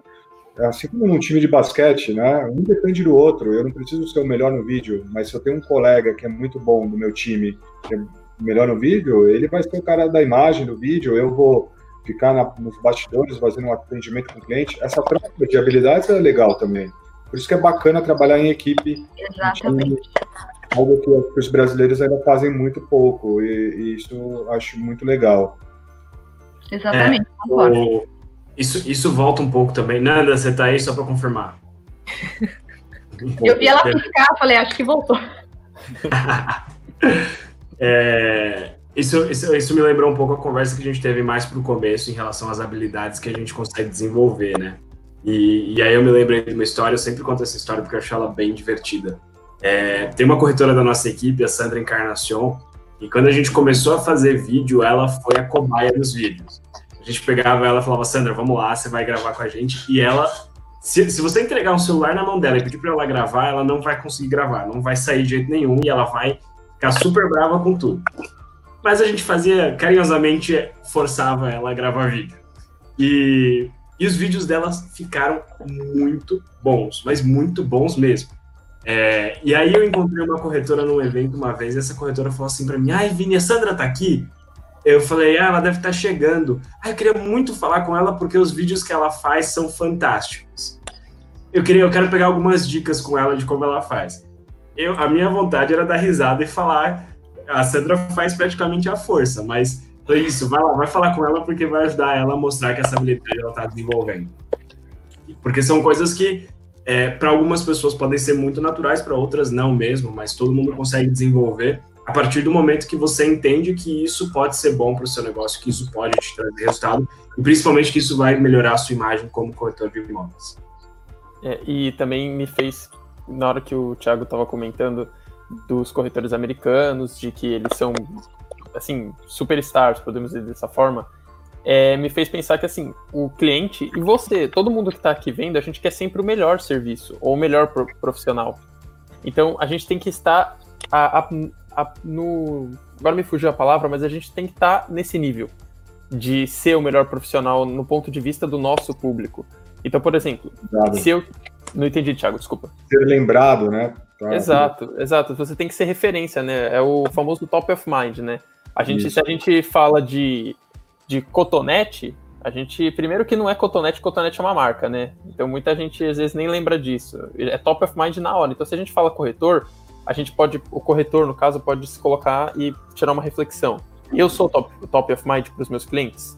Speaker 5: Assim como num time de basquete, né? Um depende do outro. Eu não preciso ser o melhor no vídeo, mas se eu tenho um colega que é muito bom no meu time, que é melhor no vídeo, ele vai ser o cara da imagem do vídeo, eu vou ficar na, nos bastidores fazendo um atendimento com o cliente. Essa troca de habilidades é legal também. Por isso que é bacana trabalhar em equipe.
Speaker 3: Exatamente.
Speaker 5: Algo que os brasileiros ainda fazem muito pouco, e, e isso eu acho muito legal.
Speaker 3: Exatamente, é, concordo. O,
Speaker 1: isso, isso volta um pouco também. Nanda, você tá aí só para confirmar.
Speaker 3: eu vi ela piscar, falei, acho que voltou.
Speaker 1: É, isso, isso, isso, me lembrou um pouco a conversa que a gente teve mais para o começo em relação às habilidades que a gente consegue desenvolver, né? E, e, aí eu me lembrei de uma história, eu sempre conto essa história porque eu acho ela bem divertida. É, tem uma corretora da nossa equipe, a Sandra Encarnacion, e quando a gente começou a fazer vídeo, ela foi a cobaia dos vídeos. A gente pegava ela e falava, Sandra, vamos lá, você vai gravar com a gente, e ela se, se você entregar um celular na mão dela e pedir para ela gravar, ela não vai conseguir gravar, não vai sair de jeito nenhum e ela vai ficar super brava com tudo. Mas a gente fazia, carinhosamente, forçava ela a gravar vídeo. E, e os vídeos dela ficaram muito bons, mas muito bons mesmo. É, e aí eu encontrei uma corretora num evento uma vez, e essa corretora falou assim para mim, ai, Vini, a Sandra tá aqui? Eu falei, ah, ela deve estar tá chegando. Ah, eu queria muito falar com ela porque os vídeos que ela faz são fantásticos. Eu queria, eu quero pegar algumas dicas com ela de como ela faz. Eu, a minha vontade era dar risada e falar. A Sandra faz praticamente a força, mas foi isso. Vai lá, vai falar com ela porque vai ajudar ela a mostrar que essa habilidade ela está desenvolvendo. Porque são coisas que é, para algumas pessoas podem ser muito naturais, para outras não mesmo, mas todo mundo consegue desenvolver a partir do momento que você entende que isso pode ser bom para o seu negócio, que isso pode te trazer resultado, e principalmente que isso vai melhorar a sua imagem como corretor de imóveis.
Speaker 2: É, e também me fez, na hora que o Thiago estava comentando dos corretores americanos, de que eles são, assim, superstars, podemos dizer dessa forma, é, me fez pensar que, assim, o cliente e você, todo mundo que está aqui vendo, a gente quer sempre o melhor serviço, ou o melhor profissional. Então, a gente tem que estar a, a, a, no. Agora me fugiu a palavra, mas a gente tem que estar tá nesse nível de ser o melhor profissional no ponto de vista do nosso público. Então, por exemplo, se eu. Não entendi, Thiago, desculpa.
Speaker 5: Ser lembrado, né?
Speaker 2: Tá. Exato, exato. Você tem que ser referência, né? É o famoso top of mind, né? A gente, se a gente fala de, de cotonete, a gente, primeiro que não é cotonete, cotonete é uma marca, né? Então muita gente às vezes nem lembra disso. É top of mind na hora. Então se a gente fala corretor, a gente pode, o corretor, no caso, pode se colocar e tirar uma reflexão. Eu sou top, top of mind para os meus clientes?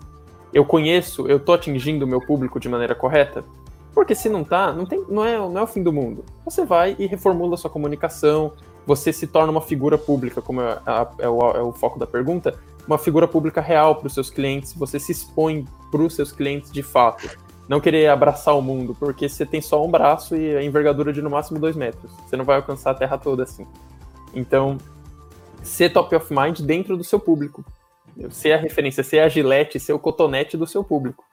Speaker 2: Eu conheço, eu estou atingindo o meu público de maneira correta? Porque se não tá, não, tem, não, é, não é o fim do mundo. Você vai e reformula a sua comunicação, você se torna uma figura pública, como é, é, o, é o foco da pergunta, uma figura pública real para os seus clientes, você se expõe para os seus clientes de fato não querer abraçar o mundo, porque você tem só um braço e a envergadura de no máximo dois metros. Você não vai alcançar a Terra toda assim. Então, ser top of mind dentro do seu público. Ser a referência, ser a gilete, ser o cotonete do seu público.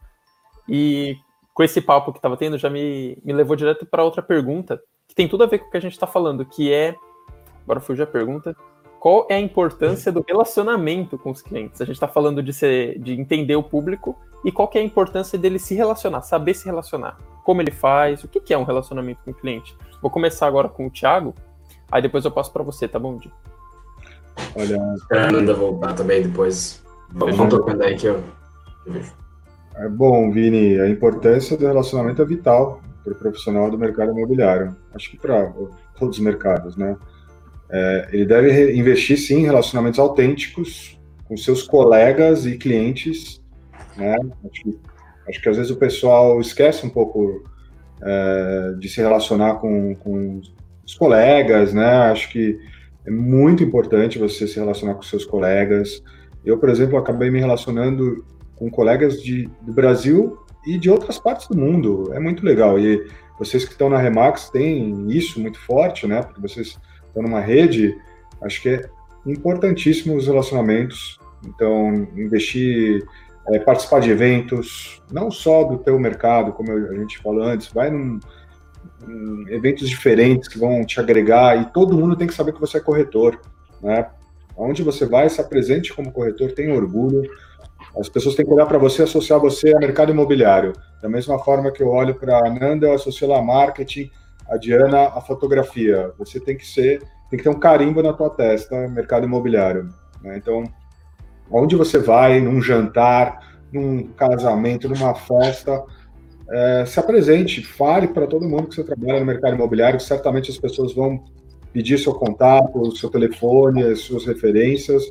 Speaker 2: E com esse papo que estava tendo, já me, me levou direto para outra pergunta, que tem tudo a ver com o que a gente está falando, que é. Agora fugiu a pergunta qual é a importância do relacionamento com os clientes? A gente está falando de, ser, de entender o público e qual que é a importância dele se relacionar, saber se relacionar. Como ele faz, o que, que é um relacionamento com o cliente. Vou começar agora com o Thiago, aí depois eu passo para você, tá bom, Di?
Speaker 1: Olha, a Ananda voltar também depois. Vamos tocando aí que eu, eu vejo.
Speaker 5: É bom, Vini, a importância do relacionamento é vital para o profissional do mercado imobiliário. Acho que para todos os mercados, né? É, ele deve investir sim em relacionamentos autênticos com seus colegas e clientes. Né? Acho, que, acho que às vezes o pessoal esquece um pouco é, de se relacionar com, com os colegas, né? Acho que é muito importante você se relacionar com seus colegas. Eu, por exemplo, acabei me relacionando com colegas de, do Brasil e de outras partes do mundo. É muito legal. E vocês que estão na Remax têm isso muito forte, né? Porque vocês estão numa rede, acho que é importantíssimo os relacionamentos. Então, investir, é, participar de eventos, não só do teu mercado, como a gente falou antes, vai num, em eventos diferentes que vão te agregar e todo mundo tem que saber que você é corretor, né? Onde você vai, se apresente como corretor, tenha orgulho. As pessoas têm que olhar para você, associar você ao mercado imobiliário. Da mesma forma que eu olho para a Nanda, eu associo ela a marketing, a Diana a fotografia. Você tem que ser, tem que ter um carimbo na tua testa, mercado imobiliário. Né? Então, onde você vai, num jantar, num casamento, numa festa, é, se apresente, fale para todo mundo que você trabalha no mercado imobiliário, certamente as pessoas vão pedir seu contato, seu telefone, as suas referências.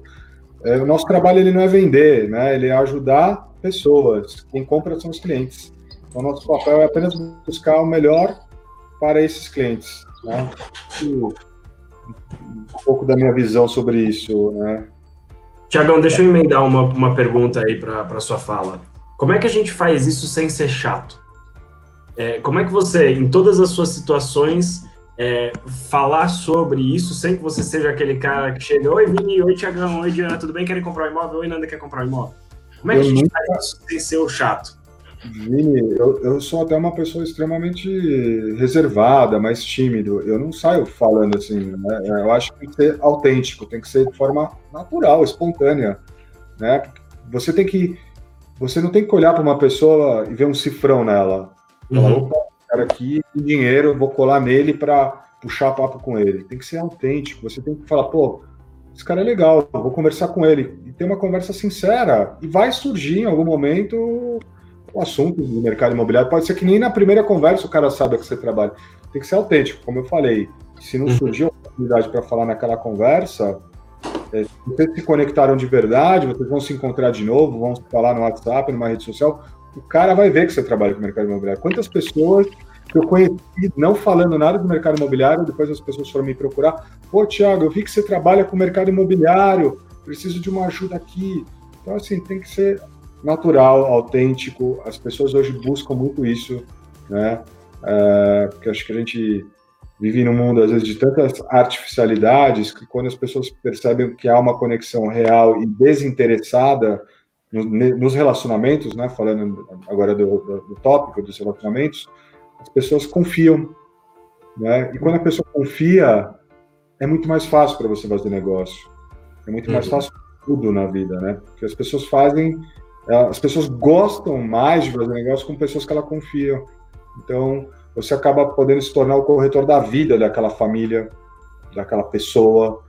Speaker 5: É, o nosso trabalho ele não é vender, né? ele é ajudar pessoas. Quem compra são os clientes. Então, nosso papel é apenas buscar o melhor para esses clientes. Né? Um pouco da minha visão sobre isso. Né?
Speaker 1: Tiagão, deixa eu emendar uma, uma pergunta aí para a sua fala. Como é que a gente faz isso sem ser chato? É, como é que você, em todas as suas situações, é, falar sobre isso sem que você seja aquele cara que chega, oi Vini, oi Tiagão, oi Diana, tudo bem? Querem comprar um imóvel? Oi Nanda, quer comprar um imóvel? Como é que eu a gente nunca... faz isso sem ser o chato?
Speaker 5: Vini, eu, eu sou até uma pessoa extremamente reservada, mais tímido. Eu não saio falando assim, né? Eu acho que tem que ser autêntico, tem que ser de forma natural, espontânea, né? Você tem que, você não tem que olhar para uma pessoa e ver um cifrão nela. Falar, uhum. opa, cara aqui tem dinheiro, vou colar nele para puxar papo com ele. Tem que ser autêntico. Você tem que falar, pô, esse cara é legal, vou conversar com ele. E ter uma conversa sincera. E vai surgir em algum momento o assunto do mercado imobiliário. Pode ser que nem na primeira conversa o cara saiba que você trabalha. Tem que ser autêntico, como eu falei. Se não uhum. surgir a oportunidade para falar naquela conversa, é, vocês se conectaram de verdade, vocês vão se encontrar de novo, vão falar no WhatsApp, numa rede social, o cara vai ver que você trabalha com o mercado imobiliário. Quantas pessoas que eu conheci não falando nada do mercado imobiliário, depois as pessoas foram me procurar, pô, Tiago, eu vi que você trabalha com o mercado imobiliário, preciso de uma ajuda aqui. Então, assim, tem que ser natural, autêntico. As pessoas hoje buscam muito isso, né? É, porque acho que a gente vive num mundo, às vezes, de tantas artificialidades que quando as pessoas percebem que há uma conexão real e desinteressada nos relacionamentos, né? Falando agora do, do, do tópico dos relacionamentos, as pessoas confiam, né? E quando a pessoa confia, é muito mais fácil para você fazer negócio. É muito mais uhum. fácil tudo na vida, né? Porque as pessoas fazem as pessoas gostam mais de fazer negócio com pessoas que ela confia. Então, você acaba podendo se tornar o corretor da vida daquela família, daquela pessoa.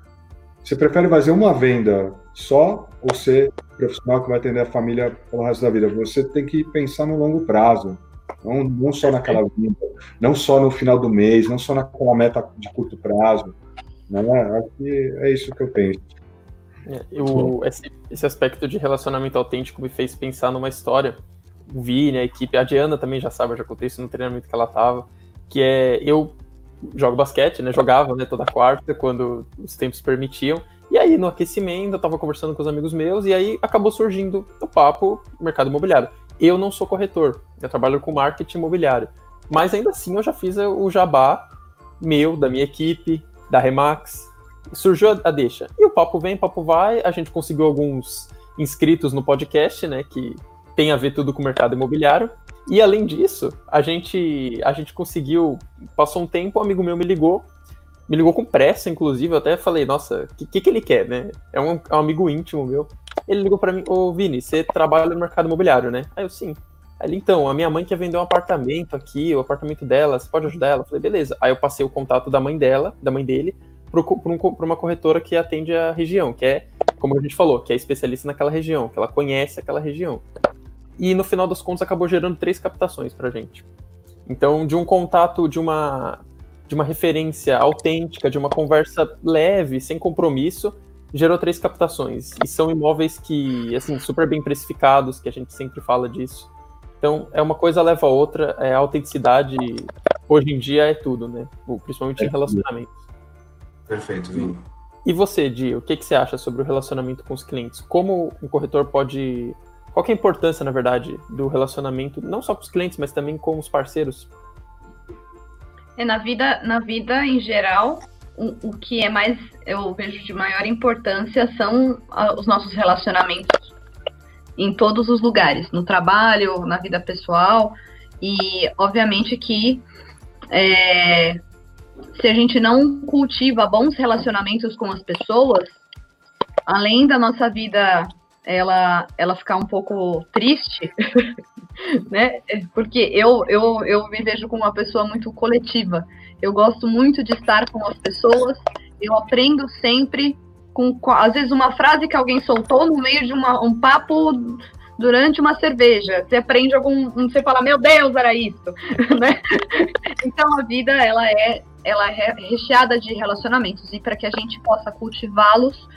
Speaker 5: Você prefere fazer uma venda só ou ser profissional que vai atender a família pelo resto da vida? Você tem que pensar no longo prazo. Não, não só naquela vida, não só no final do mês, não só naquela meta de curto prazo. Né? Acho que é isso que eu penso.
Speaker 2: É, eu, esse, esse, aspecto de relacionamento autêntico me fez pensar numa história. O Vini, a equipe, a Diana também já sabe, eu já contei isso no treinamento que ela tava, que é eu jogo basquete, né? Jogava né, toda quarta quando os tempos permitiam. E aí, no aquecimento, eu tava conversando com os amigos meus, e aí acabou surgindo o papo mercado imobiliário. Eu não sou corretor, eu trabalho com marketing imobiliário. Mas ainda assim eu já fiz o jabá meu, da minha equipe, da Remax, surgiu a deixa. E o papo vem, papo vai, a gente conseguiu alguns inscritos no podcast, né, que tem a ver tudo com o mercado imobiliário. E além disso, a gente a gente conseguiu, passou um tempo, um amigo meu me ligou, me ligou com pressa, inclusive, eu até falei, nossa, o que, que, que, ele quer, né? É um, é um amigo íntimo meu. Ele ligou para mim, ô Vini, você trabalha no mercado imobiliário, né? Aí eu, sim. Aí então, a minha mãe quer vender um apartamento aqui, o apartamento dela, você pode ajudar ela? Eu falei, beleza. Aí eu passei o contato da mãe dela, da mãe dele, para uma corretora que atende a região, que é, como a gente falou, que é especialista naquela região, que ela conhece aquela região. E no final das contas acabou gerando três captações para gente. Então, de um contato, de uma, de uma referência autêntica, de uma conversa leve, sem compromisso, gerou três captações. E são imóveis que, assim, super bem precificados, que a gente sempre fala disso. Então, é uma coisa leva a outra, é, a autenticidade hoje em dia é tudo, né? Principalmente em é relacionamentos.
Speaker 1: Perfeito, Vini.
Speaker 2: E você, Di, o que, que você acha sobre o relacionamento com os clientes? Como um corretor pode. Qual é a importância, na verdade, do relacionamento, não só com os clientes, mas também com os parceiros?
Speaker 3: É, na vida, na vida em geral, o, o que é mais, eu vejo de maior importância são os nossos relacionamentos em todos os lugares, no trabalho, na vida pessoal, e obviamente que é, se a gente não cultiva bons relacionamentos com as pessoas, além da nossa vida ela, ela ficar um pouco triste, né? Porque eu, eu, eu me vejo como uma pessoa muito coletiva. Eu gosto muito de estar com as pessoas, eu aprendo sempre com, às vezes, uma frase que alguém soltou no meio de uma, um papo durante uma cerveja. Você aprende algum. Você fala, meu Deus, era isso. né? Então a vida ela é ela é recheada de relacionamentos e para que a gente possa cultivá-los,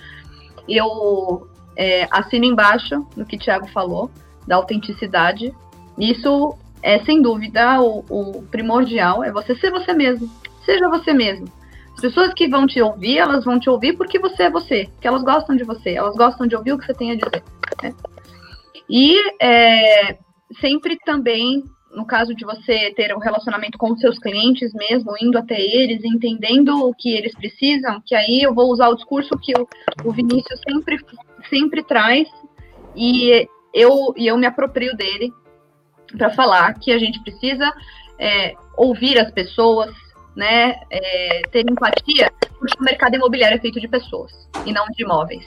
Speaker 3: eu é, assino embaixo no que o Thiago falou da autenticidade. Isso é sem dúvida o, o primordial, é você ser você mesmo. Seja você mesmo. As pessoas que vão te ouvir, elas vão te ouvir porque você é você, porque elas gostam de você, elas gostam de ouvir o que você tem a dizer. Né? E é, sempre também no caso de você ter um relacionamento com seus clientes mesmo, indo até eles, entendendo o que eles precisam, que aí eu vou usar o discurso que o, o Vinícius sempre, sempre traz e eu, e eu me aproprio dele, para falar que a gente precisa é, ouvir as pessoas, né, é, ter empatia, porque o mercado imobiliário é feito de pessoas e não de imóveis.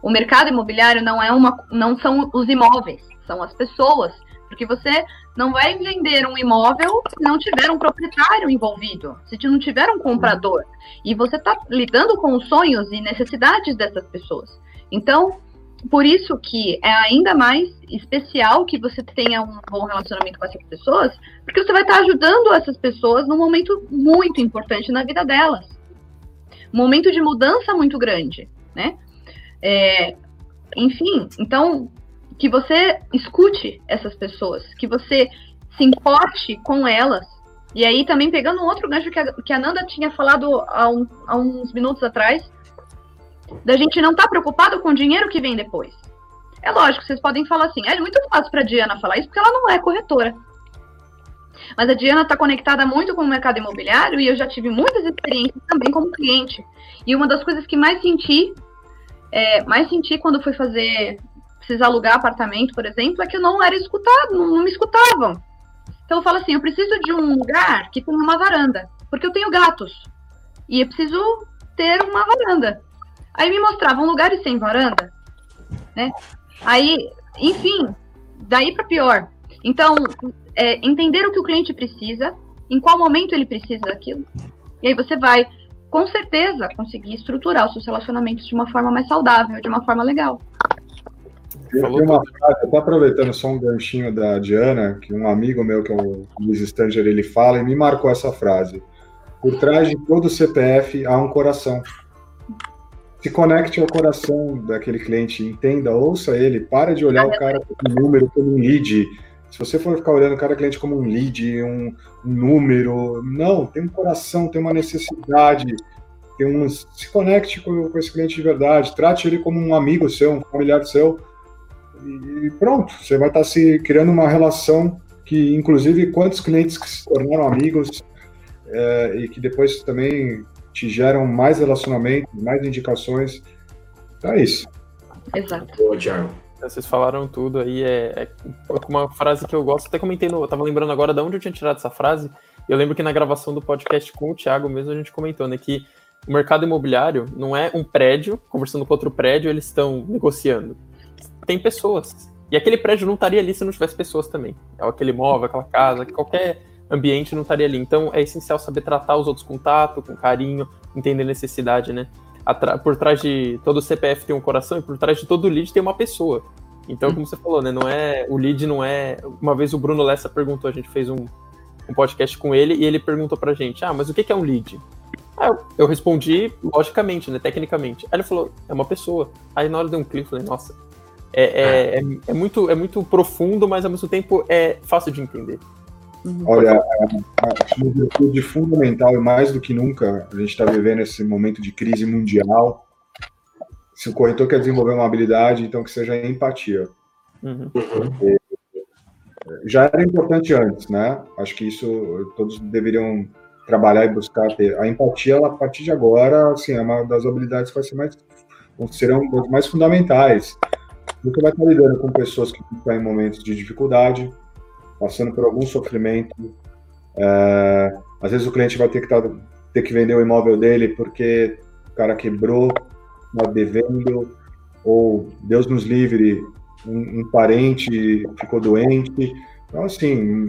Speaker 3: O mercado imobiliário não é uma, não são os imóveis, são as pessoas, porque você não vai vender um imóvel se não tiver um proprietário envolvido, se não tiver um comprador. E você está lidando com os sonhos e necessidades dessas pessoas. Então, por isso que é ainda mais especial que você tenha um bom relacionamento com essas pessoas, porque você vai estar ajudando essas pessoas num momento muito importante na vida delas. Um momento de mudança muito grande, né? É, enfim, então, que você escute essas pessoas, que você se importe com elas. E aí, também pegando um outro gancho que a, que a Nanda tinha falado há, um, há uns minutos atrás, da gente não estar tá preocupado com o dinheiro que vem depois. É lógico, vocês podem falar assim, é muito fácil para a Diana falar isso porque ela não é corretora. Mas a Diana está conectada muito com o mercado imobiliário e eu já tive muitas experiências também como cliente. E uma das coisas que mais senti, é, mais senti quando fui fazer, precisar alugar apartamento, por exemplo, é que eu não era escutado, não, não me escutavam. Então eu falo assim, eu preciso de um lugar que tenha uma varanda, porque eu tenho gatos. E eu preciso ter uma varanda. Aí me mostravam lugares sem varanda, né? Aí, enfim, daí para pior. Então, é, entender o que o cliente precisa, em qual momento ele precisa daquilo, e aí você vai, com certeza, conseguir estruturar os seus relacionamentos de uma forma mais saudável, de uma forma legal.
Speaker 5: Eu tenho uma frase, até aproveitando só um ganchinho da Diana, que um amigo meu, que é o Luiz Stanger, ele fala e me marcou essa frase. Por trás de todo CPF há um coração se conecte ao coração daquele cliente, entenda, ouça ele, para de olhar o cara como um número, como um lead. Se você for ficar olhando cada cliente como um lead, um, um número, não, tem um coração, tem uma necessidade, tem um, se conecte com, com, esse cliente de verdade, trate ele como um amigo seu, um familiar seu, e pronto, você vai estar se criando uma relação que, inclusive, quantos clientes que se tornaram amigos é, e que depois também te geram mais relacionamento, mais indicações. Então é isso.
Speaker 3: Exato.
Speaker 1: Boa, Thiago.
Speaker 2: Vocês falaram tudo aí, é, é, uma frase que eu gosto, até comentei, no, eu tava lembrando agora de onde eu tinha tirado essa frase, eu lembro que na gravação do podcast com o Thiago mesmo a gente comentou, né, que o mercado imobiliário não é um prédio conversando com outro prédio, eles estão negociando. Tem pessoas. E aquele prédio não estaria ali se não tivesse pessoas também. É aquele imóvel, aquela casa, qualquer ambiente não estaria ali. Então é essencial saber tratar os outros com tato, com carinho, entender necessidade, né? Por trás de todo o CPF tem um coração e por trás de todo lead tem uma pessoa. Então, como você falou, né? Não é o lead não é. Uma vez o Bruno Lessa perguntou, a gente fez um, um podcast com ele e ele perguntou pra gente: Ah, mas o que é um lead? Aí eu, respondi logicamente, né? Tecnicamente. Aí ele falou: É uma pessoa. Aí na hora deu um clique, falei: Nossa, é, é, é, é, muito, é muito profundo, mas ao mesmo tempo é fácil de entender.
Speaker 5: Uhum. Olha, a, uma virtude fundamental e mais do que nunca, a gente está vivendo esse momento de crise mundial. Se o corretor quer desenvolver uma habilidade, então que seja empatia. Uhum. Já era importante antes, né? Acho que isso todos deveriam trabalhar e buscar ter. A empatia, ela, a partir de agora, assim, é uma das habilidades que vai ser mais, serão mais fundamentais. Você vai estar lidando com pessoas que estão em momentos de dificuldade, passando por algum sofrimento. É, às vezes o cliente vai ter que, tá, ter que vender o imóvel dele porque o cara quebrou, está devendo, ou Deus nos livre, um, um, parente ficou doente. Então, assim,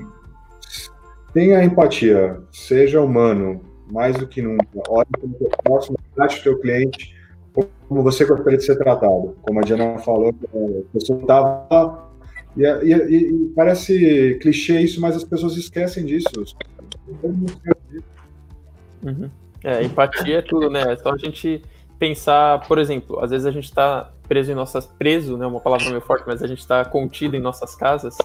Speaker 5: tenha empatia, seja humano, mais do que nunca. Olhe para o próximo, trate o teu cliente como você gostaria de ser tratado. Como a Diana falou, a pessoa estava e, e, e, parece clichê isso, mas as pessoas esquecem disso.
Speaker 2: Uhum. É, empatia é tudo, né? É só a gente pensar, por exemplo, às vezes a gente está preso em nossas. preso, né? Uma palavra meio forte, mas a gente está contido em nossas casas.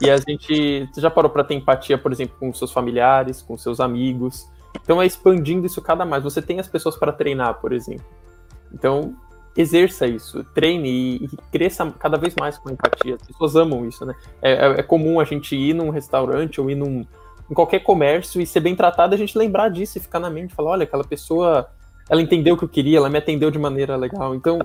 Speaker 2: E a gente já parou para ter empatia, por exemplo, com seus familiares, com seus amigos. Então é expandindo isso cada mais. Você tem as pessoas para treinar, por exemplo. Então, exerça isso, treine e, e, cresça cada vez mais com empatia. As pessoas amam isso, né? É, é, é, comum a gente ir num restaurante ou ir num, em qualquer comércio e ser bem tratado, a gente lembrar disso e ficar na mente, falar, olha, aquela pessoa, ela entendeu o que eu queria, ela me atendeu de maneira legal. Então,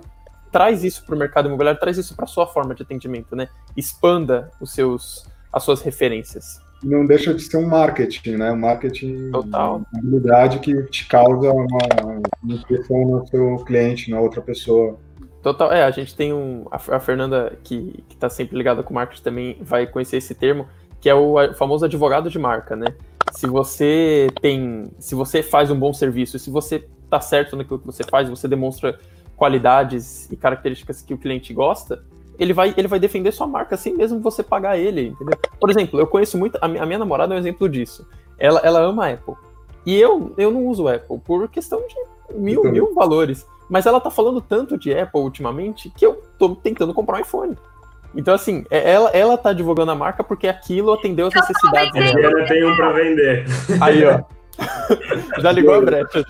Speaker 2: traz isso para o mercado imobiliário, traz isso para sua forma de atendimento, né? Expanda os seus as suas referências.
Speaker 5: Não deixa de ser um marketing, né? Um marketing
Speaker 2: Total.
Speaker 5: uma habilidade que te causa uma impressão no seu cliente, na outra pessoa.
Speaker 2: Total, é, a gente tem um. A, Fernanda, que, que tá sempre ligada com marketing, também vai conhecer esse termo, que é o, famoso advogado de marca, né? Se você tem. Se você faz um bom serviço, se você tá certo naquilo que você faz, você demonstra qualidades e características que o cliente gosta, ele vai, ele vai defender sua marca assim mesmo você pagar ele, entendeu? Por exemplo, eu conheço muito. A minha, a minha namorada é um exemplo disso. Ela, ela ama a Apple. E eu, eu não uso Apple por questão de mil,
Speaker 5: também.
Speaker 2: mil valores. Mas ela tá falando tanto de Apple ultimamente que eu tô tentando comprar um iPhone. Então, assim, é- ela, ela tá divulgando a marca porque aquilo atendeu as necessidades
Speaker 1: A
Speaker 2: dela.
Speaker 1: Diana tem um para vender.
Speaker 2: Aí, ó. Já ligou a brecha.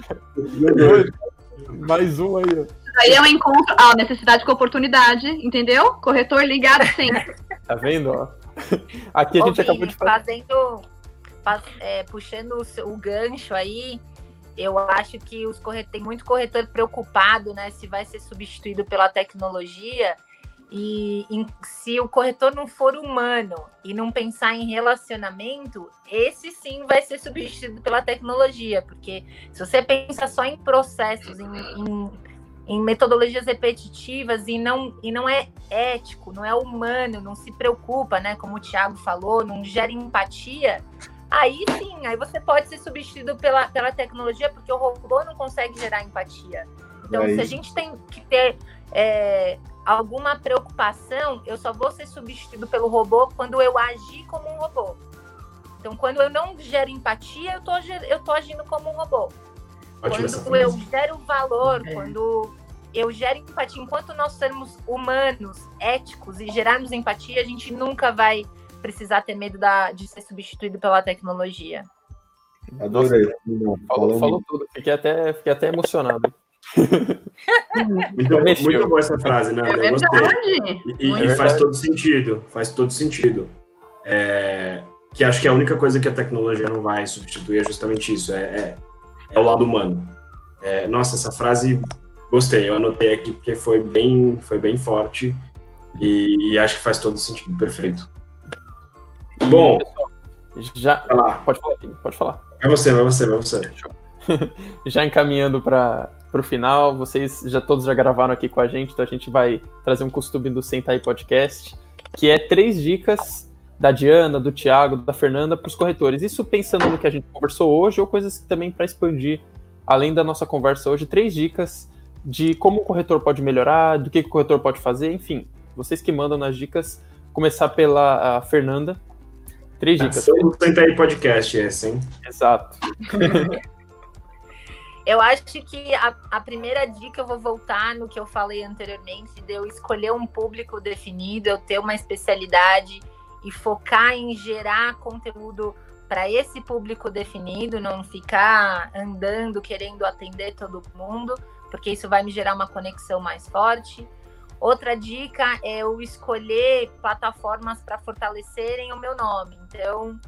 Speaker 2: Mais um aí, ó.
Speaker 3: Aí é um encontro, a necessidade com oportunidade, entendeu? Corretor ligado sempre.
Speaker 2: Tá vendo, ó? Aqui a
Speaker 4: Ô,
Speaker 2: gente acabou
Speaker 4: Vini,
Speaker 2: de falar.
Speaker 4: Fazendo, fa- é, puxando o, o gancho aí, eu acho que os corretores, tem muito corretor preocupado, né, se vai ser substituído pela tecnologia. E em- se o corretor não for humano e não pensar em relacionamento, esse sim vai ser substituído pela tecnologia, porque se você pensa só em processos, em, em- em metodologias repetitivas e não, e não é ético, não é humano, não se preocupa, né? Como o Thiago falou, não gera empatia. Aí sim, aí você pode ser substituído pela, pela tecnologia, porque o robô não consegue gerar empatia. Então,
Speaker 5: É
Speaker 4: se a gente tem que ter é, alguma preocupação, eu só vou ser substituído pelo robô quando eu agir como um robô. Então, quando eu não gero empatia, eu tô, eu tô agindo como um robô. Quando eu
Speaker 1: frase.
Speaker 4: gero valor,
Speaker 3: É.
Speaker 4: quando eu gero empatia, enquanto nós sermos humanos, éticos e gerarmos empatia, a gente nunca vai precisar ter medo da- de ser substituído pela tecnologia.
Speaker 5: Adorei.
Speaker 2: Falou,
Speaker 5: Falou
Speaker 2: tudo. Fiquei até, fiquei até emocionado.
Speaker 1: Muito,
Speaker 2: Mexeu.
Speaker 1: muito boa essa frase, né?
Speaker 3: É
Speaker 1: Eu gostei.
Speaker 3: verdade.
Speaker 1: E, e- faz todo sentido, faz todo sentido. É, que acho que a única coisa que a tecnologia não vai substituir é justamente isso, é, é- é o lado humano. É, nossa, essa frase, gostei, eu anotei aqui porque foi bem, foi bem forte e, e acho que faz todo sentido, perfeito. Bom,
Speaker 2: Já. Pode falar, pode falar.
Speaker 1: vai você, vai você, vai você.
Speaker 2: já encaminhando para o final, vocês já todos já gravaram aqui com a gente, então a gente vai trazer um costume do Sentai Podcast, que é três dicas da Diana, do Thiago, da Fernanda para os corretores. Isso pensando no que a gente conversou hoje ou coisas que também para expandir, além da nossa conversa hoje, três dicas de como o corretor pode melhorar, do que, que o corretor pode fazer, enfim. Vocês que mandam nas dicas, começar pela a Fernanda. Três dicas.
Speaker 1: Senta aí podcast esse, hein?
Speaker 2: Exato.
Speaker 4: Eu acho que a, a primeira dica eu vou voltar no que eu falei anteriormente, de eu escolher um público definido, eu ter uma especialidade e focar em gerar conteúdo para esse público definido, não ficar andando querendo atender todo mundo, porque isso vai me gerar uma conexão mais forte. Outra dica é eu escolher plataformas para fortalecerem o meu nome. Então,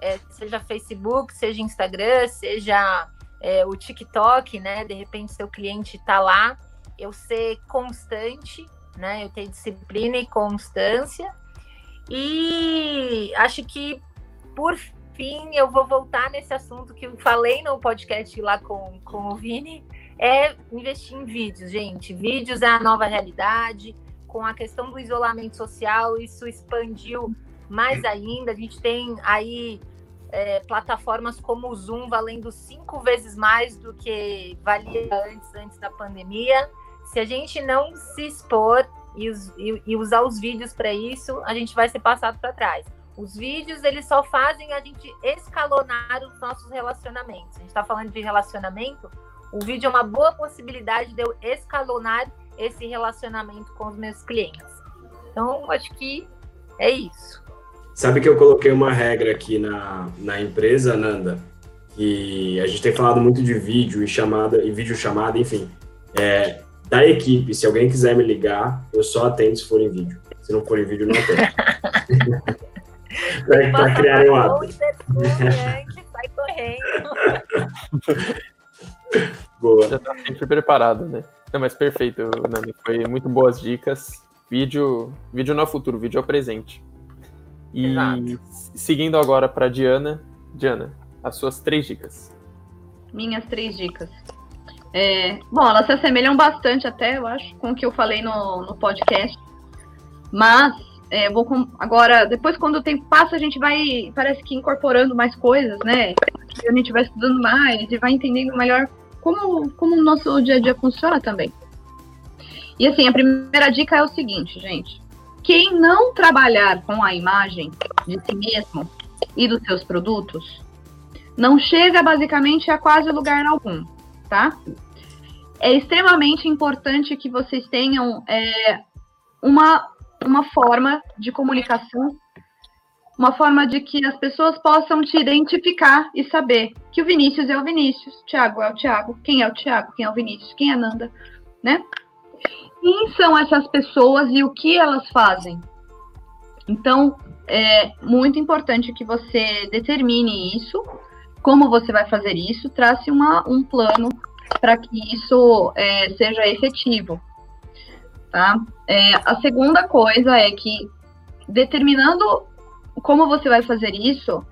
Speaker 4: é, seja Facebook, seja Instagram, seja é, o TikTok, né? De repente seu cliente está lá, eu ser constante, né? Eu ter disciplina e constância. E acho que por fim eu vou voltar nesse assunto que eu falei no podcast lá com, com o Vini, é investir em vídeos, gente. Vídeos é a nova realidade. Com a questão do isolamento social, isso expandiu mais ainda. A gente tem aí é, plataformas como o Zoom valendo cinco vezes mais do que valia antes, antes da pandemia. Se a gente não se expor e, us- e- e usar os vídeos para isso, a gente vai ser passado para trás. Os vídeos, eles só fazem a gente escalonar os nossos relacionamentos. A gente está falando de relacionamento, o vídeo é uma boa possibilidade de eu escalonar esse relacionamento com os meus clientes. Então, acho que é isso.
Speaker 1: Sabe que eu coloquei uma regra aqui na, na empresa, Nanda, que a gente tem falado muito de vídeo e chamada, e vídeo chamada, enfim. É, da equipe, se alguém quiser me ligar, eu só atendo se for em vídeo. Se não for em vídeo, não atendo. pra, pra criarem um hábito.
Speaker 4: sai correndo.
Speaker 1: Boa.
Speaker 2: Já tá sempre preparado, né? Não, mas perfeito, Nani. Foi muito boas dicas. Vídeo, vídeo não é futuro, vídeo é o presente. E Exato. seguindo agora para Diana, Diana, as suas três dicas.
Speaker 3: Minhas três dicas. É, bom, elas se assemelham bastante até, eu acho, com o que eu falei no, no podcast. Mas é, vou com, agora, depois quando o tempo passa, a gente vai, parece que incorporando mais coisas, né? A gente vai estudando mais e vai entendendo melhor como, como o nosso dia a dia funciona também. E assim, a primeira dica é o seguinte, gente. Quem não trabalhar com a imagem de si mesmo e dos seus produtos, não chega basicamente a quase lugar algum, tá? É extremamente importante que vocês tenham é, uma, uma forma de comunicação, uma forma de que as pessoas possam te identificar e saber que o Vinícius é o Vinícius, o Thiago é o Thiago, quem é o Thiago, quem é o Vinícius, quem é a Nanda, né? Quem são essas pessoas e o que elas fazem? Então, é muito importante que você determine isso, como você vai fazer isso, trace uma, um plano para que isso é, seja efetivo. Tá? É, a segunda coisa é que, determinando como você vai fazer isso,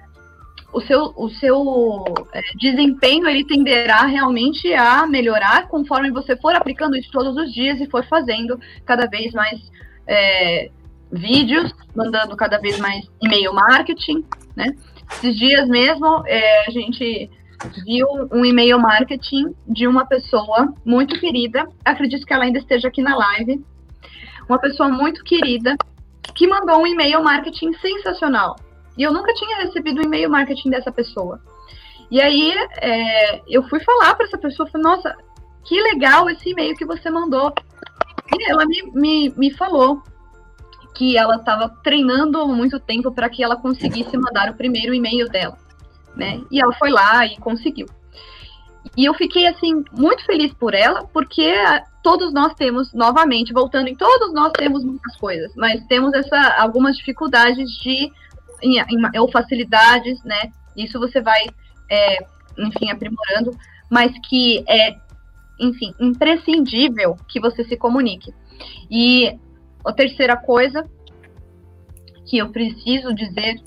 Speaker 3: o seu, o seu é, desempenho ele tenderá realmente a melhorar conforme você for aplicando isso todos os dias e for fazendo cada vez mais é, vídeos, mandando cada vez mais e-mail marketing, né? Esses dias mesmo é, a gente viu um e-mail marketing de uma pessoa muito querida, acredito que ela ainda esteja aqui na live, uma pessoa muito querida que mandou um e-mail marketing sensacional. E eu nunca tinha recebido um e-mail marketing dessa pessoa. E aí é, eu fui falar para essa pessoa, falei, nossa, que legal esse e-mail que você mandou. E ela me, me, me falou que ela estava treinando muito tempo para que ela conseguisse mandar o primeiro e-mail dela né? E ela foi lá e conseguiu. E eu fiquei assim muito feliz por ela, porque todos nós temos, novamente, voltando em todos nós temos muitas coisas, mas temos essa algumas dificuldades de em, em, ou facilidades, né? Isso você vai, é, enfim, aprimorando, mas que é, enfim, imprescindível que você se comunique. E a terceira coisa que eu preciso dizer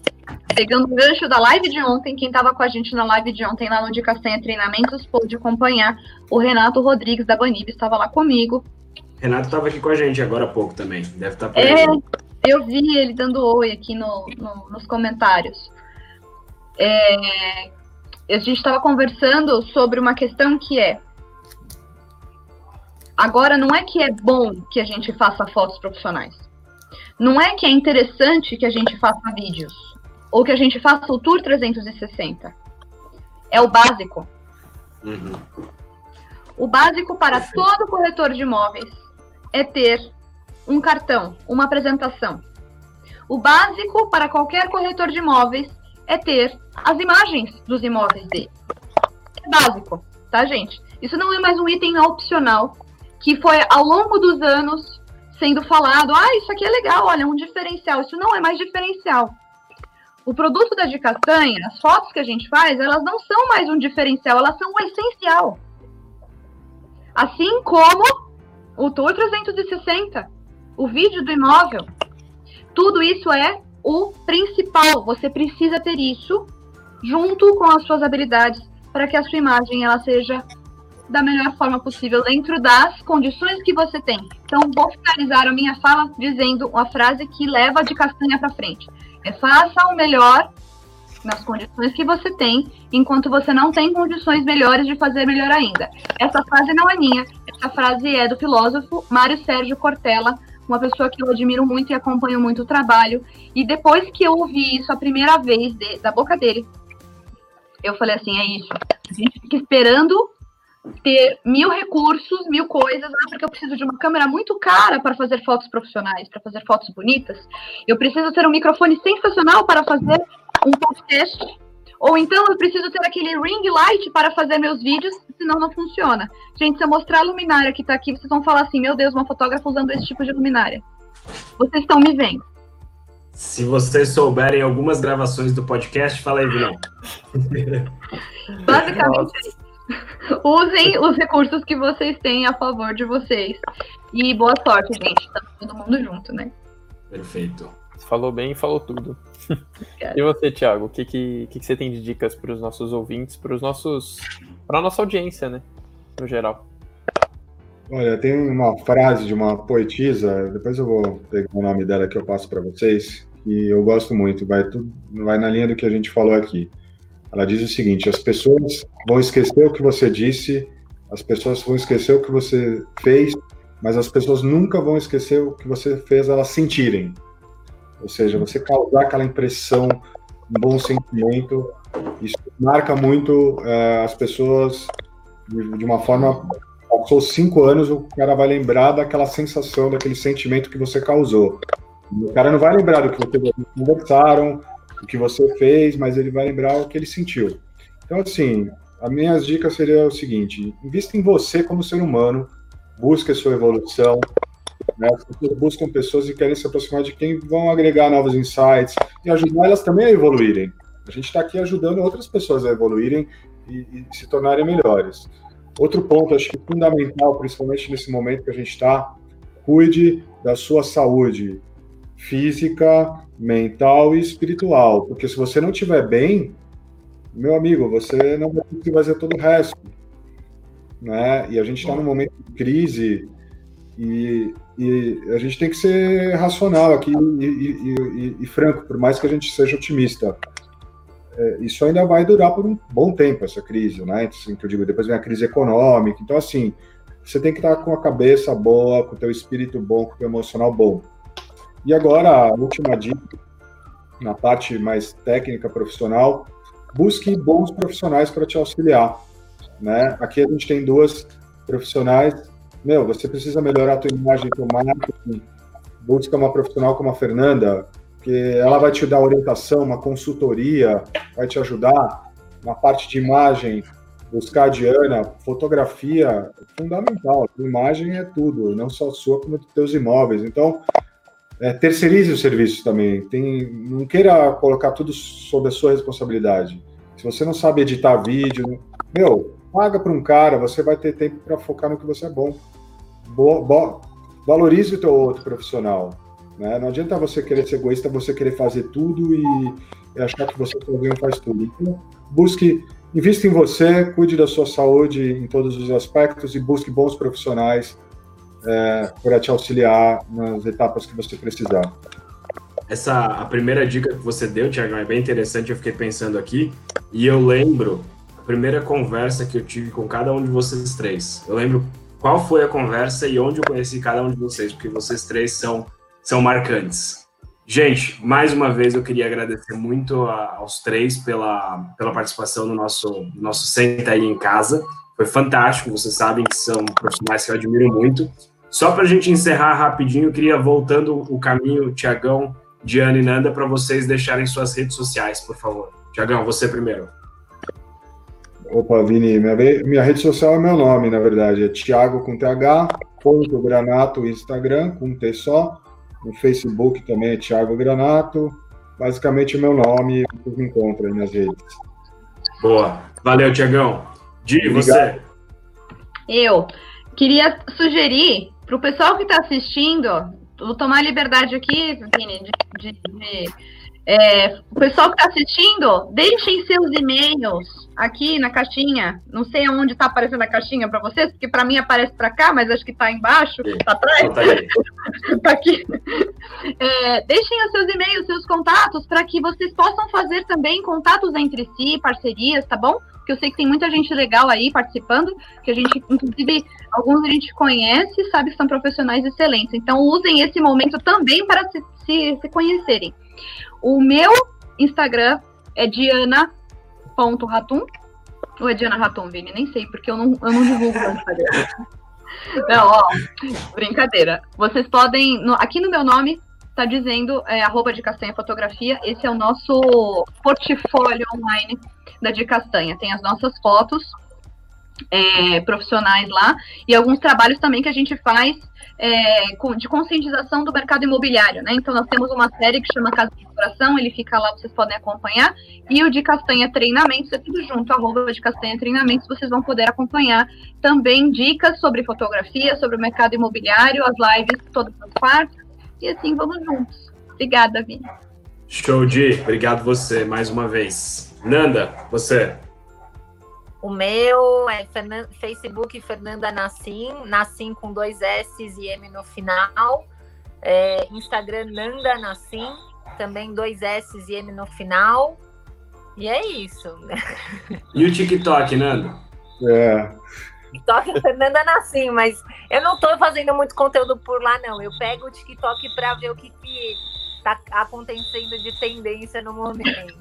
Speaker 3: Pegando o gancho da live de ontem, quem estava com a gente na live de ontem lá no de Castanha Treinamentos pôde acompanhar o Renato Rodrigues da Banib, estava lá comigo.
Speaker 1: Renato estava aqui com a gente agora há pouco também, deve estar tá
Speaker 3: por é, Eu vi ele dando oi aqui no, no nos comentários. É, a gente estava conversando sobre uma questão que é agora não é que é bom que a gente faça fotos profissionais. Não é que é interessante que a gente faça vídeos ou que a gente faça o Tour 360. É o básico. Uhum. O básico para todo corretor de imóveis é ter um cartão, uma apresentação. O básico para qualquer corretor de imóveis é ter as imagens dos imóveis dele. É básico, tá, gente? Isso não é mais um item opcional que foi ao longo dos anos sendo falado. Ah, isso aqui é legal, olha, um diferencial. Isso não é mais diferencial o produto da de castanha, as fotos que a gente faz, elas não são mais um diferencial, elas são um essencial. Assim como o Tour 360, o vídeo do imóvel, tudo isso é o principal. Você precisa ter isso junto com as suas habilidades para que a sua imagem ela seja da melhor forma possível dentro das condições que você tem. Então, vou finalizar a minha fala dizendo uma frase que leva de castanha para frente. É faça o melhor nas condições que você tem, enquanto você não tem condições melhores de fazer melhor ainda. Essa frase não é minha, essa frase é do filósofo Mário Sérgio Cortella, uma pessoa que eu admiro muito e acompanho muito o trabalho. E depois que eu ouvi isso a primeira vez de, da boca dele, eu falei assim: é isso. A gente fica esperando ter mil recursos, mil coisas, ah, porque eu preciso de uma câmera muito cara para fazer fotos profissionais, para fazer fotos bonitas. Eu preciso ter um microfone sensacional para fazer um podcast. Ou então eu preciso ter aquele ring light para fazer meus vídeos, senão não funciona. Gente, se eu mostrar a luminária que está aqui, vocês vão falar assim: meu Deus, uma fotógrafa usando esse tipo de luminária. Vocês estão me vendo.
Speaker 1: Se vocês souberem algumas gravações do podcast, fala aí, Vilão.
Speaker 3: Basicamente, Usem os recursos que vocês têm a favor de vocês. E boa sorte, gente. Tá todo mundo junto, né?
Speaker 1: Perfeito.
Speaker 2: Falou bem e falou tudo. e você, Thiago, o que, que, que, você tem de dicas para os nossos ouvintes, para os nossos. para a nossa audiência, né? No geral.
Speaker 5: Olha, tem uma frase de uma poetisa, depois eu vou pegar o nome dela que eu passo para vocês, que eu gosto muito, vai, tudo, vai na linha do que a gente falou aqui. Ela diz o seguinte: as pessoas vão esquecer o que você disse, as pessoas vão esquecer o que você fez, mas as pessoas nunca vão esquecer o que você fez elas sentirem. Ou seja, você causar aquela impressão, um bom sentimento, isso marca muito uh, as pessoas de, de, uma forma. Passou cinco anos, o cara vai lembrar daquela sensação, daquele sentimento que você causou. O cara não vai lembrar do que vocês conversaram, o que você fez, mas ele vai lembrar o que ele sentiu. Então, assim, as minhas dicas seriam o seguinte: invista em você como ser humano, busque a sua evolução, né? Buscam pessoas e querem se aproximar de quem vão agregar novos insights e ajudar elas também a evoluírem. A gente está aqui ajudando outras pessoas a evoluírem e, e, se tornarem melhores. Outro ponto, acho que fundamental, principalmente nesse momento que a gente está, cuide da sua saúde física, mental e espiritual, porque se você não estiver bem, meu amigo, você não vai conseguir fazer todo o resto. Né? E a gente está num momento de crise e, e a gente tem que ser racional aqui e, e, e, franco, por mais que a gente seja otimista. É, isso ainda vai durar por um bom tempo, essa crise, né? Assim, que eu digo, depois vem a crise econômica. Então, assim, você tem que estar com a cabeça boa, com o teu espírito bom, com o teu emocional bom. E agora, a última dica, na parte mais técnica, profissional, busque bons profissionais para te auxiliar. Né? Aqui a gente tem duas profissionais meu, você precisa melhorar a tua imagem, teu marketing, busca uma profissional como a Fernanda, que ela vai te dar orientação, uma consultoria, vai te ajudar na parte de imagem, buscar a Diana, fotografia, é fundamental, a imagem é tudo, não só sua, como dos teus imóveis. Então, é, terceirize o serviço também, Tem, não queira colocar tudo sob a sua responsabilidade. Se você não sabe editar vídeo, meu, paga para um cara, você vai ter tempo para focar no que você é bom. Bo, bo, valorize o teu outro profissional. Né? Não adianta você querer ser egoísta, você querer fazer tudo e, e achar que você sozinho faz tudo. Então, busque, invista em você, cuide da sua saúde em todos os aspectos e busque bons profissionais é, para te auxiliar nas etapas que você precisar.
Speaker 1: Essa a primeira dica que você deu, Tiago, é bem interessante. Eu fiquei pensando aqui e eu lembro primeira conversa que eu tive com cada um de vocês três. Eu lembro qual foi a conversa e onde eu conheci cada um de vocês, porque vocês três são, são marcantes. Gente, mais uma vez eu queria agradecer muito a, aos três pela, pela participação no nosso, nosso Senta aí em Casa. Foi fantástico, vocês sabem que são profissionais que eu admiro muito. Só para a gente encerrar rapidinho, eu queria, voltando o caminho, Tiagão, Diana e Nanda, para vocês deixarem suas redes sociais, por favor. Tiagão, você primeiro.
Speaker 5: Opa, Vini, minha, minha rede social é meu nome, na verdade. É Thiago com TH, ponto Granato, Instagram, com T só. No Facebook também é Thiago Granato. Basicamente o meu nome, vocês me encontram aí nas redes.
Speaker 1: Boa. Valeu, Tiagão. Di, você.
Speaker 3: Eu queria sugerir para o pessoal que está assistindo, vou tomar a liberdade aqui, Vini, de, de, de é, o pessoal que está assistindo, deixem seus e-mails aqui na caixinha. Não sei aonde está aparecendo a caixinha para vocês, porque para mim aparece para cá, mas acho que está embaixo, está atrás. Está tá aqui. É, deixem os seus e-mails, seus contatos, para que vocês possam fazer também contatos entre si, parcerias, tá bom? Porque eu sei que tem muita gente legal aí participando, que a gente, inclusive, alguns a gente conhece, sabe que são profissionais excelentes. Então, usem esse momento também para se, se, se conhecerem. O meu Instagram é diana.ratum. Ou é Diana Ratum, Vini? Nem sei, porque eu não, eu não divulgo no Instagram. Não, ó, brincadeira. Vocês podem. No, aqui no meu nome tá dizendo é, arroba de castanha fotografia. Esse é o nosso portfólio online da de castanha. Tem as nossas fotos é, profissionais lá e alguns trabalhos também que a gente faz é, de conscientização do mercado imobiliário, né? Então nós temos uma série que chama Casa de Coração, ele fica lá, vocês podem acompanhar, e o de Castanha Treinamentos, é tudo junto, arroba de Castanha Treinamentos, vocês vão poder acompanhar também dicas sobre fotografia, sobre o mercado imobiliário, as lives todas as partes, e assim vamos juntos. Obrigada, Vini.
Speaker 1: Show de, obrigado você mais uma vez. Nanda, você.
Speaker 4: O meu é Fernan Facebook Fernanda Nassim, Nassim com dois S e M no final. É, Instagram Nanda Nassim, também dois S e M no final. E é isso.
Speaker 1: E o TikTok, Nanda?
Speaker 5: É.
Speaker 4: TikTok é Fernanda Nassim, mas eu não estou fazendo muito conteúdo por lá, não. Eu pego o TikTok para ver o que, que tá acontecendo de tendência no momento.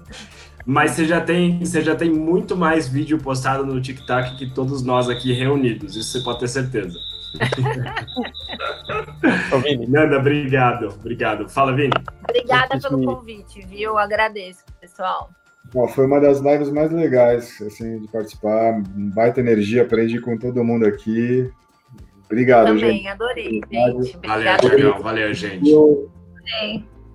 Speaker 1: Mas você já tem, você já tem muito mais vídeo postado no TikTok que todos nós aqui reunidos. Isso você pode ter certeza.
Speaker 2: Ô, Vini.
Speaker 1: Nanda, obrigado, obrigado. Fala, Vini.
Speaker 4: Obrigada pelo convite, viu? Eu agradeço, pessoal.
Speaker 5: Ó, foi uma das lives mais legais, assim, de participar. Baita energia, aprendi com todo mundo aqui. Obrigado,
Speaker 4: Também,
Speaker 5: gente.
Speaker 4: adorei,
Speaker 5: Obrigado.
Speaker 4: gente.
Speaker 1: Valeu,
Speaker 4: Obrigada.
Speaker 1: Tiagão. Valeu, gente.
Speaker 3: Sim,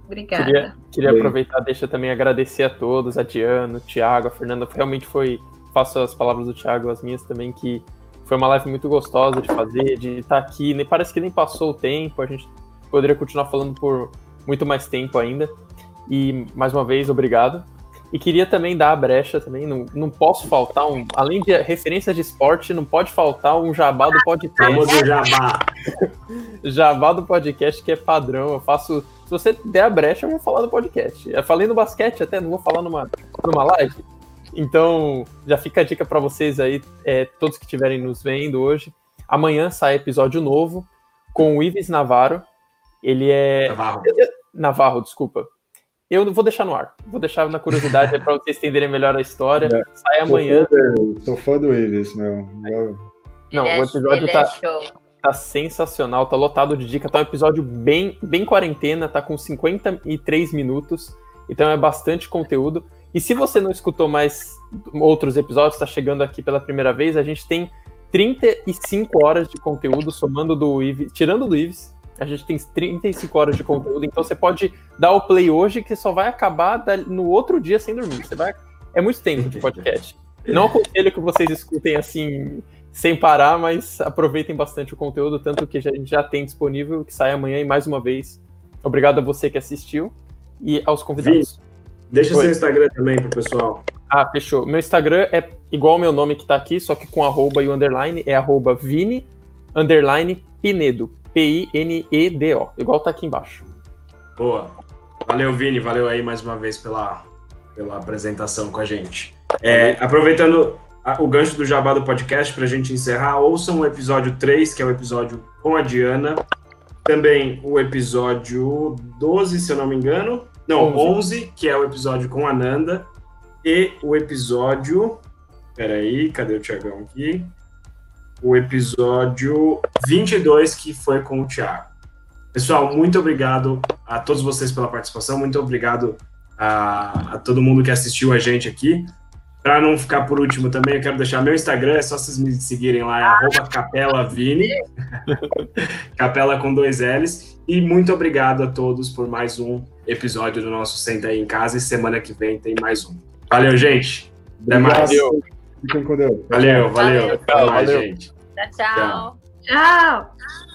Speaker 3: obrigada.
Speaker 2: Queria, queria aproveitar, deixa também agradecer a todos, a Diana, o Thiago, a Fernanda. Realmente foi, faço as palavras do Thiago, as minhas também, que foi uma live muito gostosa de fazer, de estar aqui. Nem, parece que nem passou o tempo, a gente poderia continuar falando por muito mais tempo ainda. E mais uma vez, obrigado. E queria também dar a brecha também, não, não posso faltar um. Além de referência de esporte, não pode faltar um jabá do podcast.
Speaker 1: Famoso jabá.
Speaker 2: Jabá do podcast que é padrão. Eu faço. Se você der a brecha, eu vou falar do podcast. Eu falei no basquete até, não vou falar numa, numa live. Então, já fica a dica para vocês aí, é, todos que estiverem nos vendo hoje. Amanhã sai episódio novo com o Ives Navarro. Ele é.
Speaker 1: Navarro.
Speaker 2: Navarro, desculpa. Eu vou deixar no ar. Vou deixar na curiosidade para vocês entenderem melhor a história.
Speaker 5: É.
Speaker 2: Sai amanhã.
Speaker 5: Sou fã, do- sou fã do Ives, meu. Eu-
Speaker 2: Não,
Speaker 4: Ele
Speaker 2: o
Speaker 4: é-
Speaker 2: episódio
Speaker 4: ele
Speaker 2: tá-
Speaker 4: é show.
Speaker 2: Tá sensacional, tá lotado de dica. Tá um episódio bem, bem quarentena, tá com 53 minutos. Então é bastante conteúdo. E se você não escutou mais outros episódios, tá chegando aqui pela primeira vez, a gente tem 35 horas de conteúdo, somando do Ives, tirando do Ives, a gente tem 35 horas de conteúdo. Então você pode dar o play hoje, que só vai acabar no outro dia sem dormir. Você vai... É muito tempo de podcast. Não aconselho que vocês escutem assim sem parar, mas aproveitem bastante o conteúdo, tanto que a gente já tem disponível, que sai amanhã e mais uma vez. Obrigado a você que assistiu e aos convidados.
Speaker 1: Deixa
Speaker 2: Oi.
Speaker 1: seu Instagram também pro pessoal.
Speaker 2: Ah, fechou. Meu Instagram é igual ao meu nome que tá aqui, só que com arroba e o underline, é arroba Vini, underline Pinedo, P-I-N-E-D-O, igual tá aqui embaixo.
Speaker 1: Boa. Valeu, Vini. Valeu aí mais uma vez pela, pela apresentação com a gente. É, aproveitando o gancho do Jabá do podcast para a gente encerrar, ouçam o episódio 3, que é o episódio com a Diana. Também o episódio 12, se eu não me engano. Não, 11, que é o episódio com a Nanda. E o episódio. Peraí, cadê o Tiagão aqui? O episódio 22, que foi com o Thiago. Pessoal, muito obrigado a todos vocês pela participação, muito obrigado a, a todo mundo que assistiu a gente aqui. Para não ficar por último também, eu quero deixar meu Instagram, é só vocês me seguirem lá, é arroba capelavini, capela com dois L's. E muito obrigado a todos por mais um episódio do nosso Senta aí em Casa, e semana que vem tem mais um. Valeu, gente! Até mais!
Speaker 5: Obrigado. Fiquem com Deus.
Speaker 1: Valeu, valeu!
Speaker 4: Valeu.
Speaker 1: Até mais,
Speaker 2: Valeu.
Speaker 1: gente!
Speaker 4: Tchau, tchau.
Speaker 1: Tchau.
Speaker 3: Tchau!